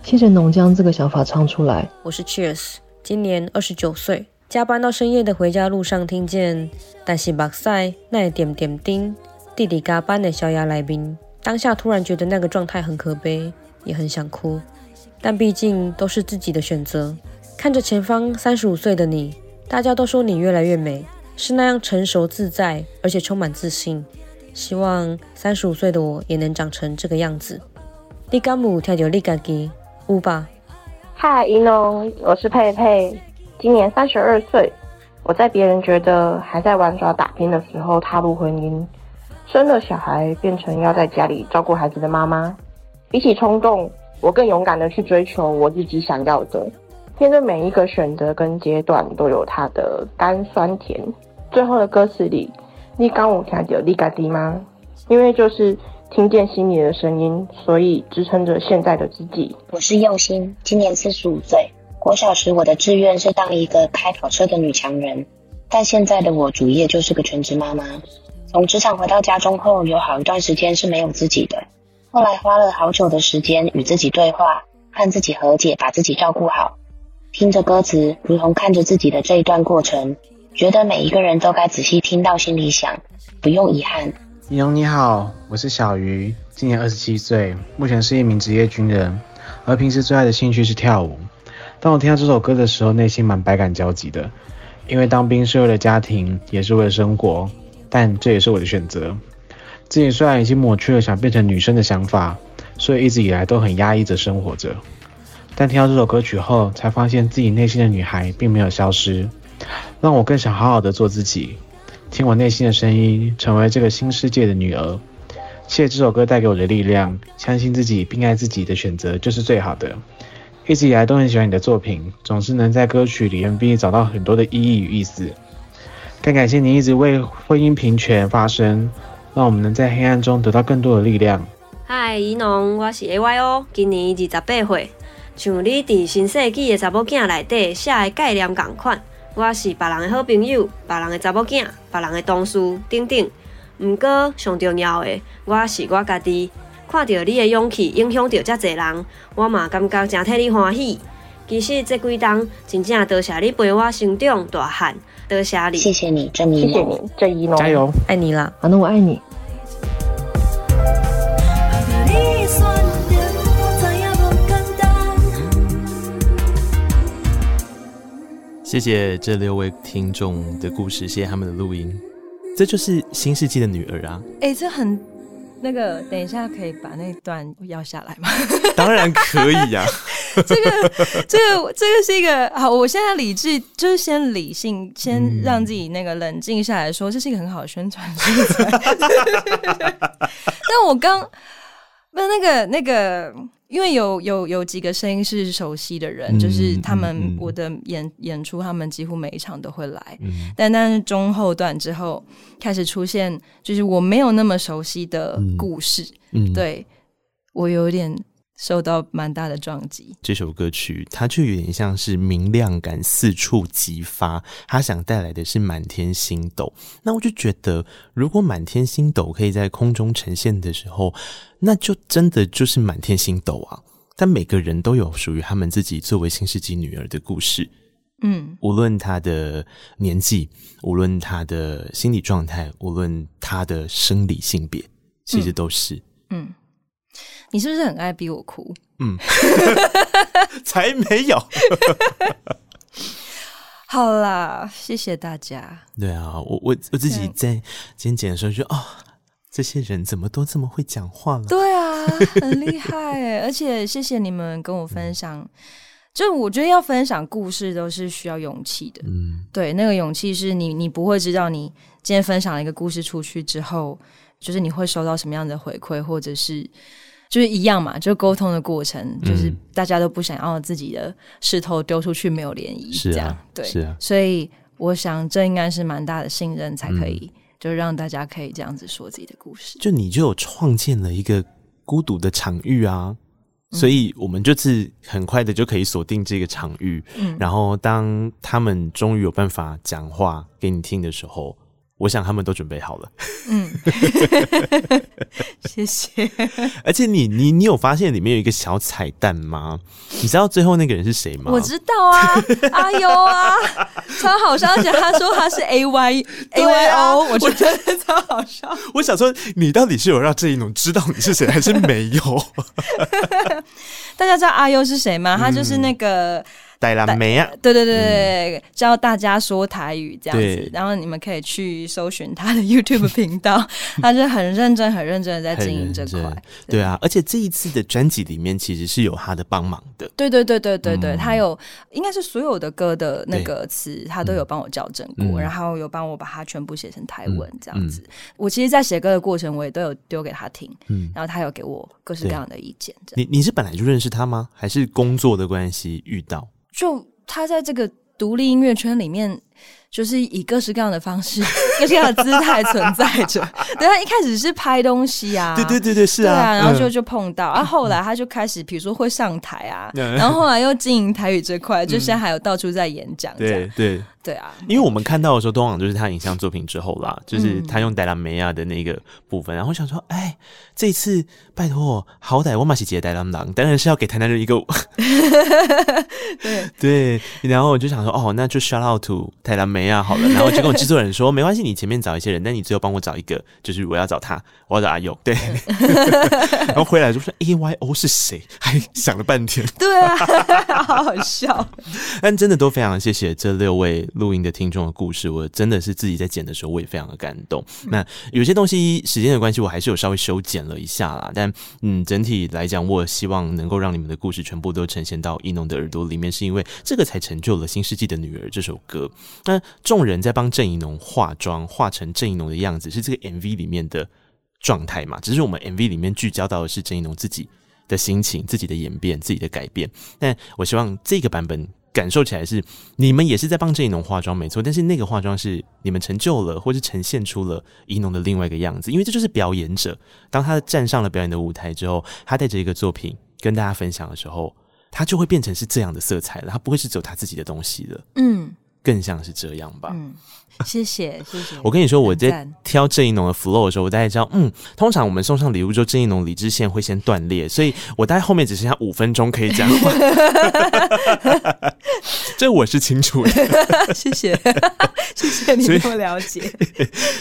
谢谢农将这个想法唱出来。我是 Cheers，今年二十九岁，加班到深夜的回家路上，听见但是目屎那点点丁弟弟加班的小鸭来宾，当下突然觉得那个状态很可悲，也很想哭，但毕竟都是自己的选择。看着前方三十五岁的你，大家都说你越来越美，是那样成熟自在，而且充满自信。希望三十五岁的我也能长成这个样子。你敢有听到你自己？五吧，嗨，一农，我是佩佩，今年三十二岁。我在别人觉得还在玩耍打拼的时候踏入婚姻，生了小孩变成要在家里照顾孩子的妈妈。比起冲动，我更勇敢的去追求我自己想要的。面对每一个选择跟阶段都有它的甘酸甜。最后的歌词里，你刚我听到你家的吗？因为就是。听见心里的声音，所以支撑着现在的自己。我是用心，今年四十五岁。国小时我的志愿是当一个开跑车的女强人，但现在的我主业就是个全职妈妈。从职场回到家中后，有好一段时间是没有自己的。后来花了好久的时间与自己对话，和自己和解，把自己照顾好。听着歌词，如同看着自己的这一段过程，觉得每一个人都该仔细听到心里想，不用遗憾。你好，你好，我是小鱼，今年二十七岁，目前是一名职业军人，而平时最爱的兴趣是跳舞。当我听到这首歌的时候，内心蛮百感交集的，因为当兵是为了家庭，也是为了生活，但这也是我的选择。自己虽然已经抹去了想变成女生的想法，所以一直以来都很压抑着生活着，但听到这首歌曲后，才发现自己内心的女孩并没有消失，让我更想好好的做自己。听我内心的声音，成为这个新世界的女儿。谢谢这首歌带给我的力量，相信自己并爱自己的选择就是最好的。一直以来都很喜欢你的作品，总是能在歌曲里 MV 找到很多的意义与意思。更感谢你一直为婚姻平权发声，让我们能在黑暗中得到更多的力量。嗨，宜农，我是 AYO，今年二十八岁，像你伫新世纪的查某囝内底写的概念同款。我是别人的好朋友，别人的查某囝，别人的同事，等等。毋过上重要的，我是我家己。看到你的勇气影响到遮侪人，我嘛感觉真替你欢喜。其实这几冬真正多谢你陪我成长大汉，多谢你。谢谢你，郑宜农。谢谢你，郑宜农。加油，爱你啦！反正我爱你。谢谢这六位听众的故事，谢谢他们的录音。这就是新世纪的女儿啊！哎、欸，这很那个，等一下可以把那段要下来吗？当然可以呀、啊。这个，这个，这个是一个好。我现在理智，就是先理性，先让自己那个冷静下来说，这是一个很好的宣传素材。但我刚那那个那个。因为有有有几个声音是熟悉的人，嗯、就是他们、嗯、我的演演出，他们几乎每一场都会来。嗯、但但是中后段之后开始出现，就是我没有那么熟悉的故事，嗯、对我有点受到蛮大的撞击。这首歌曲它就有点像是明亮感四处激发，它想带来的是满天星斗。那我就觉得，如果满天星斗可以在空中呈现的时候。那就真的就是满天星斗啊！但每个人都有属于他们自己作为新世纪女儿的故事，嗯，无论她的年纪，无论她的心理状态，无论她的生理性别，其实都是嗯。嗯，你是不是很爱逼我哭？嗯，才没有。好啦，谢谢大家。对啊，我我我自己在今天剪的时候就啊。哦这些人怎么都这么会讲话了？对啊，很厉害哎！而且谢谢你们跟我分享，就我觉得要分享故事都是需要勇气的。嗯，对，那个勇气是你，你不会知道你今天分享了一个故事出去之后，就是你会收到什么样的回馈，或者是就是一样嘛，就沟通的过程，就是大家都不想要自己的石头丢出去没有涟漪，这样，是啊，对，是啊。所以我想这应该是蛮大的信任才可以。就让大家可以这样子说自己的故事，就你就有创建了一个孤独的场域啊，嗯、所以我们就是很快的就可以锁定这个场域，嗯，然后当他们终于有办法讲话给你听的时候。我想他们都准备好了。嗯，谢谢。而且你你你有发现里面有一个小彩蛋吗？你知道最后那个人是谁吗？我知道啊，阿优啊，超好笑。而且他说他是 A Y A Y O，我觉得超好笑。我想说，你到底是有让郑宜农知道你是谁，还是没有？大家知道阿优是谁吗？他就是那个。戴蓝莓啊，对对对对，嗯、教大家说台语这样子，然后你们可以去搜寻他的 YouTube 频道，他就很认真、很认真的在经营这块。对，对啊，而且这一次的专辑里面其实是有他的帮忙的。对对对对对对，嗯、他有应该是所有的歌的那个词，他都有帮我校正过，嗯、然后有帮我把它全部写成台文这样子。我其实，在写歌的过程，我也都有丢给他听，嗯，然后他有给我各式各样的意见。你你是本来就认识他吗？还是工作的关系遇到？就他在这个独立音乐圈里面。就是以各式各样的方式、各式各样的姿态存在着。对，他一开始是拍东西啊，对对对对，是啊，对啊，然后就就碰到，啊，后来他就开始，比如说会上台啊，然后后来又经营台语这块，就现在还有到处在演讲，对对对啊。因为我们看到的时候，通常就是他影像作品之后啦，就是他用戴拉梅亚的那个部分，然后想说，哎，这一次拜托，好歹我马西杰戴拉郎，当然是要给台南人一个，对对，然后我就想说，哦，那就 shout out to 戴拉梅。没啊，好了，然后就跟我制作人说，没关系，你前面找一些人，但你最后帮我找一个，就是我要找他，我要找阿佑，对，然后回来就说 A Y O 是谁？还想了半天，对啊，好好笑。但真的都非常谢谢这六位录音的听众的故事，我真的是自己在剪的时候，我也非常的感动。那有些东西时间的关系，我还是有稍微修剪了一下啦，但嗯，整体来讲，我希望能够让你们的故事全部都呈现到一农的耳朵里面，是因为这个才成就了《新世纪的女儿》这首歌。那众人在帮郑宜农化妆，化成郑宜农的样子，是这个 MV 里面的状态嘛？只是我们 MV 里面聚焦到的是郑宜农自己的心情、自己的演变、自己的改变。但我希望这个版本感受起来是你们也是在帮郑怡农化妆，没错。但是那个化妆是你们成就了，或是呈现出了怡农的另外一个样子。因为这就是表演者，当他站上了表演的舞台之后，他带着一个作品跟大家分享的时候，他就会变成是这样的色彩了。他不会是走他自己的东西了。嗯。更像是这样吧。嗯，谢谢谢谢。我跟你说，我在挑郑一农的 flow 的时候，我大概知道，嗯，通常我们送上礼物之后，郑一农理智线会先断裂，所以我大概后面只剩下五分钟可以讲话。这我是清楚的。谢谢 谢谢你这么了解。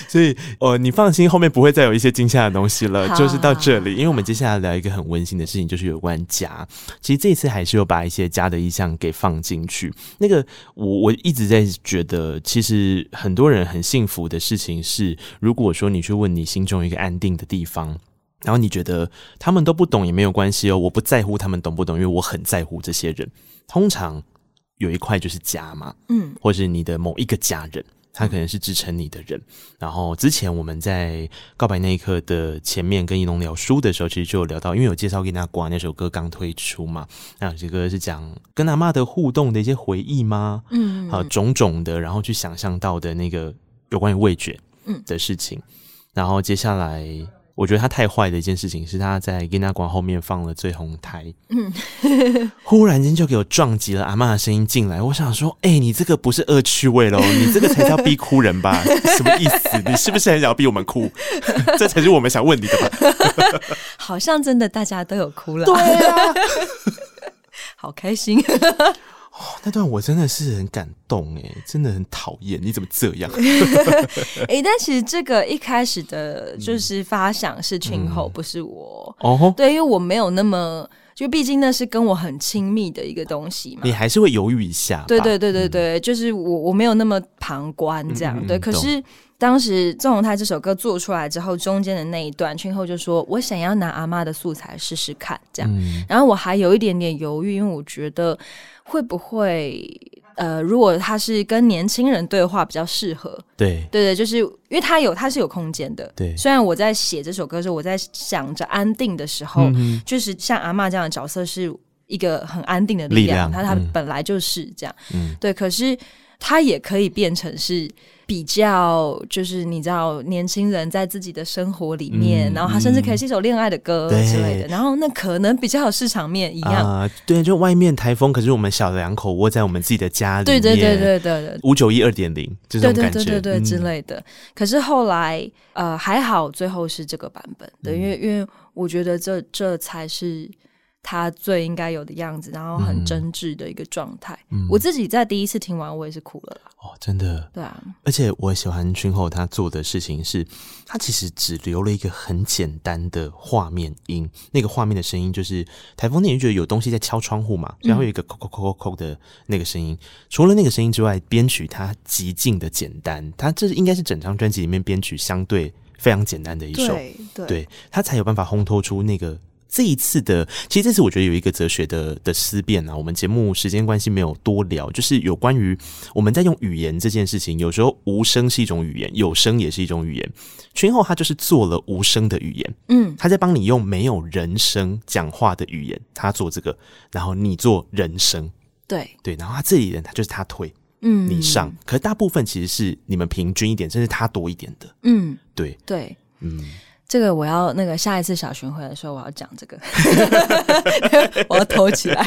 所以，呃，你放心，后面不会再有一些惊吓的东西了，就是到这里。因为我们接下来聊一个很温馨的事情，就是有关家。其实这次还是有把一些家的意向给放进去。那个，我我一直。在觉得，其实很多人很幸福的事情是，如果说你去问你心中一个安定的地方，然后你觉得他们都不懂也没有关系哦，我不在乎他们懂不懂，因为我很在乎这些人。通常有一块就是家嘛，嗯，或是你的某一个家人。他可能是支撑你的人，然后之前我们在告白那一刻的前面跟一龙聊书的时候，其实就有聊到，因为有介绍给大家那首歌刚推出嘛，那首歌是讲跟阿妈的互动的一些回忆吗？嗯，啊，种种的，然后去想象到的那个有关于味觉嗯的事情，嗯、然后接下来。我觉得他太坏的一件事情是他在给那馆后面放了最红台，嗯，忽然间就给我撞击了阿嬷的声音进来。我想说，哎、欸，你这个不是恶趣味喽，你这个才叫逼哭人吧？什么意思？你是不是很想要逼我们哭？这才是我们想问你的吧？好像真的大家都有哭了，对啊，好开心。哦，那段我真的是很感动哎，真的很讨厌，你怎么这样？哎、欸，但其实这个一开始的就是发想是群后，嗯、不是我哦。对，因为我没有那么就毕竟那是跟我很亲密的一个东西嘛。你还是会犹豫一下。对对对对对，嗯、就是我我没有那么旁观这样。嗯、对，可是当时《纵容他》这首歌做出来之后，中间的那一段，群后就说我想要拿阿妈的素材试试看这样。嗯、然后我还有一点点犹豫，因为我觉得会不会。呃，如果他是跟年轻人对话比较适合，对对对，就是因为他有他是有空间的，对。虽然我在写这首歌的时候，我在想着安定的时候，嗯、就是像阿嬷这样的角色是一个很安定的力量，他他本来就是这样，嗯，对。可是他也可以变成是。比较就是你知道，年轻人在自己的生活里面，嗯、然后他甚至可以是一首恋爱的歌之类的，然后那可能比较有市场面一样。啊、呃，对，就外面台风，可是我们小两口窝在我们自己的家里面。对对对对对对，五九一二点零这种感觉，对对对对对之类的。嗯、可是后来呃还好，最后是这个版本，对，因为因为我觉得这这才是。他最应该有的样子，然后很真挚的一个状态。嗯、我自己在第一次听完，我也是哭了啦。哦，真的。对啊，而且我喜欢君后他做的事情是，他其实只留了一个很简单的画面音，那个画面的声音就是台风天，你觉得有东西在敲窗户嘛？然后有一个叩叩叩叩叩的那个声音。嗯、除了那个声音之外，编曲它极尽的简单，它这应该是整张专辑里面编曲相对非常简单的一首。对，对，对，他才有办法烘托出那个。这一次的，其实这次我觉得有一个哲学的的思辨啊。我们节目时间关系没有多聊，就是有关于我们在用语言这件事情。有时候无声是一种语言，有声也是一种语言。群后他就是做了无声的语言，嗯，他在帮你用没有人声讲话的语言，他做这个，然后你做人声，对对，然后他这里人他就是他推，嗯，你上，可是大部分其实是你们平均一点，甚至他多一点的，嗯，对对，嗯。这个我要那个下一次小巡回的时候，我要讲这个，我要偷起来，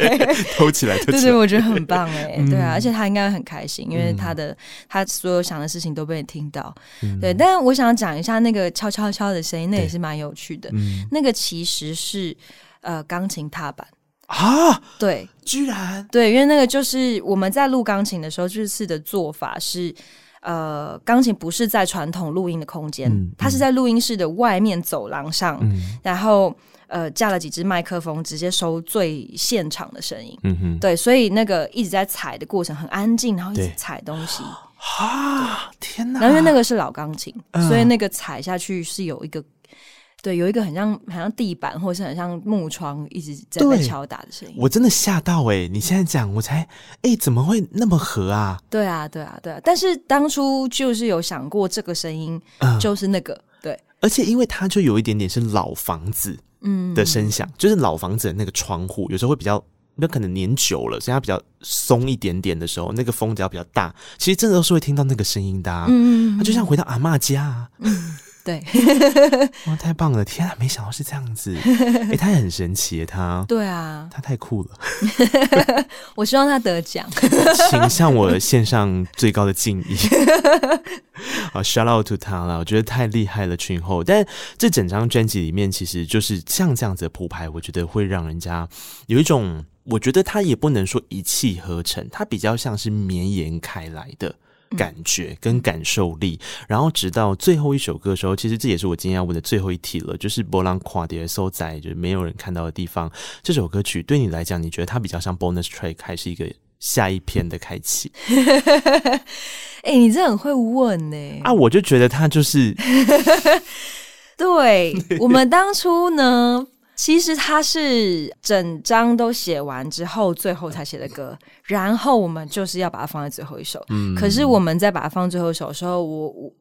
偷起来，对对，我觉得很棒哎，嗯、对啊，而且他应该很开心，因为他的、嗯、他所有想的事情都被你听到，嗯、对。但是我想讲一下那个敲敲敲的声音，那也是蛮有趣的，嗯、那个其实是呃钢琴踏板。啊，对，居然？对，因为那个就是我们在录钢琴的时候，这次的做法是。呃，钢琴不是在传统录音的空间，嗯嗯、它是在录音室的外面走廊上，嗯、然后呃架了几支麦克风，直接收最现场的声音。嗯哼，对，所以那个一直在踩的过程很安静，然后一直踩东西。啊，天哪！然后因为那个是老钢琴，嗯、所以那个踩下去是有一个。对，有一个很像很像地板，或者是很像木窗，一直在被敲打的声音。我真的吓到哎、欸！你现在讲，我才哎，怎么会那么合啊？对啊，对啊，对啊！但是当初就是有想过，这个声音就是那个、嗯、对，而且因为它就有一点点是老房子嗯的声响，嗯、就是老房子的那个窗户有时候会比较，那可能年久了，所以它比较松一点点的时候，那个风只要比较大，其实真的都是会听到那个声音的、啊。嗯，它就像回到阿嬷家、啊。嗯对，哇，太棒了！天啊，没想到是这样子，哎、欸，他也很神奇，他，对啊，他太酷了。我希望他得奖，请向我献上最高的敬意。啊，shout out to 他了，我觉得太厉害了，群后。但这整张专辑里面，其实就是像这样子的铺排，我觉得会让人家有一种，我觉得他也不能说一气呵成，他比较像是绵延开来的。感觉跟感受力，然后直到最后一首歌的时候，其实这也是我今天要问的最后一题了，就是《波浪垮蝶所在》，就是没有人看到的地方。这首歌曲对你来讲，你觉得它比较像 bonus track，还是一个下一篇的开启？哎、欸，你这很会问呢、欸。啊，我就觉得它就是，对我们当初呢。其实他是整张都写完之后，最后才写的歌。然后我们就是要把它放在最后一首。嗯，可是我们在把它放最后一首的时候，我我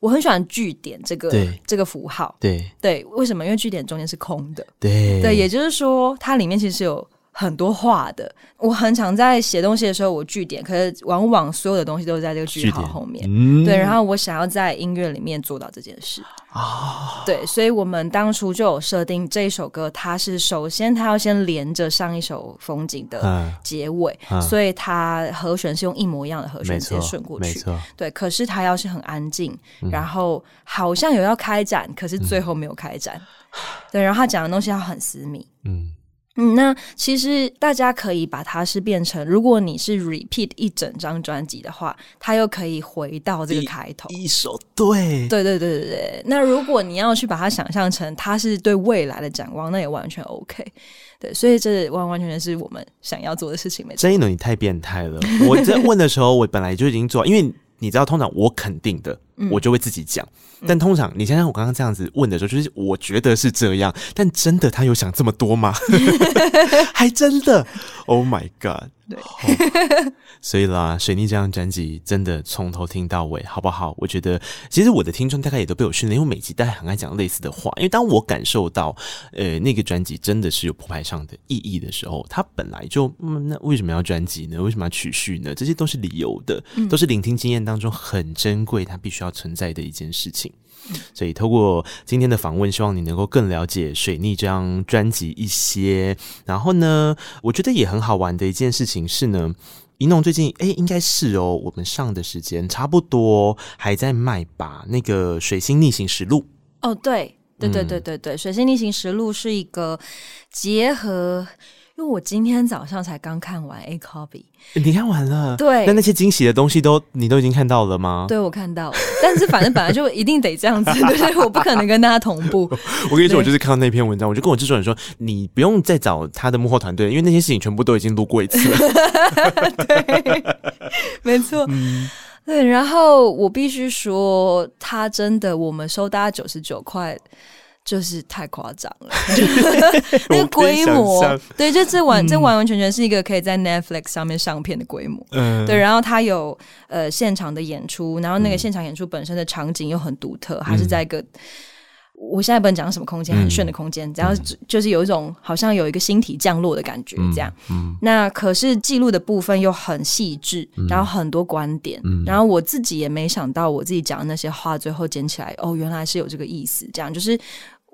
我很喜欢句点这个这个符号。对对，为什么？因为句点中间是空的。对对，也就是说，它里面其实有。很多话的，我很常在写东西的时候，我句点，可是往往所有的东西都是在这个句号后面，嗯、对。然后我想要在音乐里面做到这件事。啊，对，所以我们当初就有设定这一首歌，它是首先它要先连着上一首风景的结尾，啊啊、所以它和弦是用一模一样的和弦直接顺过去，对。可是它要是很安静，嗯、然后好像有要开展，可是最后没有开展，嗯、对。然后他讲的东西要很私密，嗯。嗯，那其实大家可以把它是变成，如果你是 repeat 一整张专辑的话，它又可以回到这个开头一,一首，对，对对对对对。那如果你要去把它想象成它是对未来的展望，那也完全 OK。对，所以这完完全全是我们想要做的事情。没错，郑宜农，你太变态了！我在问的时候，我本来就已经做，因为。你知道，通常我肯定的，我就会自己讲。嗯、但通常，你想想我刚刚这样子问的时候，就是我觉得是这样，但真的他有想这么多吗？还真的？Oh my god！对，哦、所以啦，水逆这张专辑真的从头听到尾，好不好？我觉得其实我的听众大概也都被我训练，因为每集大家很爱讲类似的话。因为当我感受到，呃，那个专辑真的是有铺排上的意义的时候，它本来就，嗯，那为什么要专辑呢？为什么要曲序呢？这些都是理由的，都是聆听经验当中很珍贵，它必须要存在的一件事情。所以，透过今天的访问，希望你能够更了解《水逆》这张专辑一些。然后呢，我觉得也很好玩的一件事情是呢，一弄最近哎，应该是哦，我们上的时间差不多还在卖吧？那个《水星逆行实录》哦，对，对对对对对，《水星逆行实录》是一个结合。因为我今天早上才刚看完 A Copy，你看完了？对，那那些惊喜的东西都你都已经看到了吗？对，我看到了，但是反正本来就一定得这样子，对，对，我不可能跟大家同步。我跟你说，我就是看到那篇文章，我就跟我制作人说，你不用再找他的幕后团队，因为那些事情全部都已经录过一次了。对，没错。嗯，对，然后我必须说，他真的，我们收大家九十九块。就是太夸张了，那个规模，对，就这完、嗯、这完完全全是一个可以在 Netflix 上面上片的规模，嗯，对，然后它有呃现场的演出，然后那个现场演出本身的场景又很独特，还、嗯、是在一个。我现在不能讲什么空间，很炫的空间，然后就是有一种好像有一个星体降落的感觉，这样。嗯，嗯，那可是记录的部分又很细致，然后很多观点，嗯，然后我自己也没想到，我自己讲的那些话，最后捡起来，哦，原来是有这个意思，这样。就是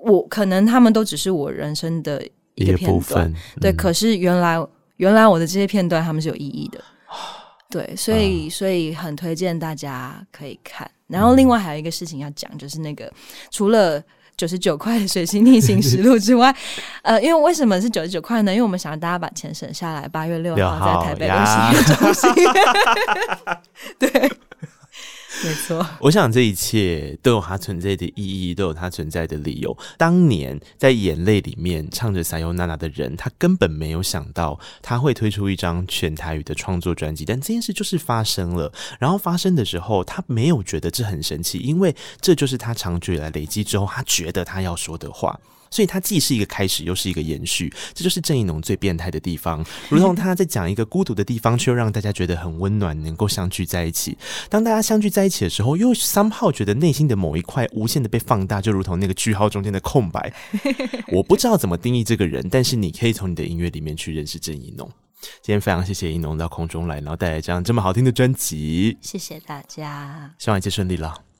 我可能他们都只是我人生的一个片段，嗯、对，可是原来原来我的这些片段他们是有意义的，对，所以所以很推荐大家可以看。然后另外还有一个事情要讲，就是那个除了九十九块的《水星逆行实录》之外，呃，因为为什么是九十九块呢？因为我们想让大家把钱省下来，八月六号在台北流行音乐中心。对。没错，我想这一切都有它存在的意义，都有它存在的理由。当年在眼泪里面唱着《撒由那拉》的人，他根本没有想到他会推出一张全台语的创作专辑，但这件事就是发生了。然后发生的时候，他没有觉得这很神奇，因为这就是他长久以来累积之后，他觉得他要说的话。所以它既是一个开始，又是一个延续，这就是郑宜农最变态的地方。如同他在讲一个孤独的地方，却又让大家觉得很温暖，能够相聚在一起。当大家相聚在一起的时候，又 somehow 觉得内心的某一块无限的被放大，就如同那个句号中间的空白。我不知道怎么定义这个人，但是你可以从你的音乐里面去认识郑宜农。今天非常谢谢宜农到空中来，然后带来这样这么好听的专辑。谢谢大家，希望一切顺利了。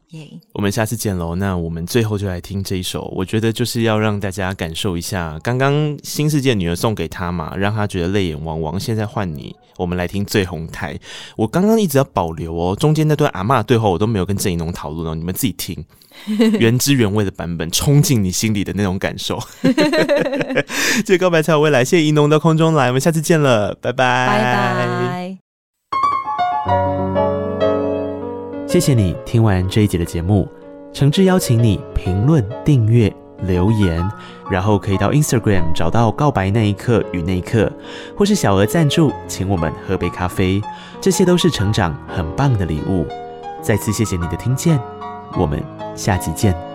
我们下次见喽。那我们最后就来听这一首，我觉得就是要让大家感受一下，刚刚新世界女儿送给他嘛，让他觉得泪眼汪汪。现在换你，我们来听醉红台。我刚刚一直要保留哦，中间那段阿嬷的对话我都没有跟郑怡农讨论哦，你们自己听 原汁原味的版本，冲进你心里的那种感受。这告白才有未来，谢谢宜农到空中来，我们下次见了，拜拜，拜拜。谢谢你听完这一集的节目，诚挚邀请你评论、订阅、留言，然后可以到 Instagram 找到告白那一刻与那一刻，或是小额赞助，请我们喝杯咖啡，这些都是成长很棒的礼物。再次谢谢你的听见，我们下集见。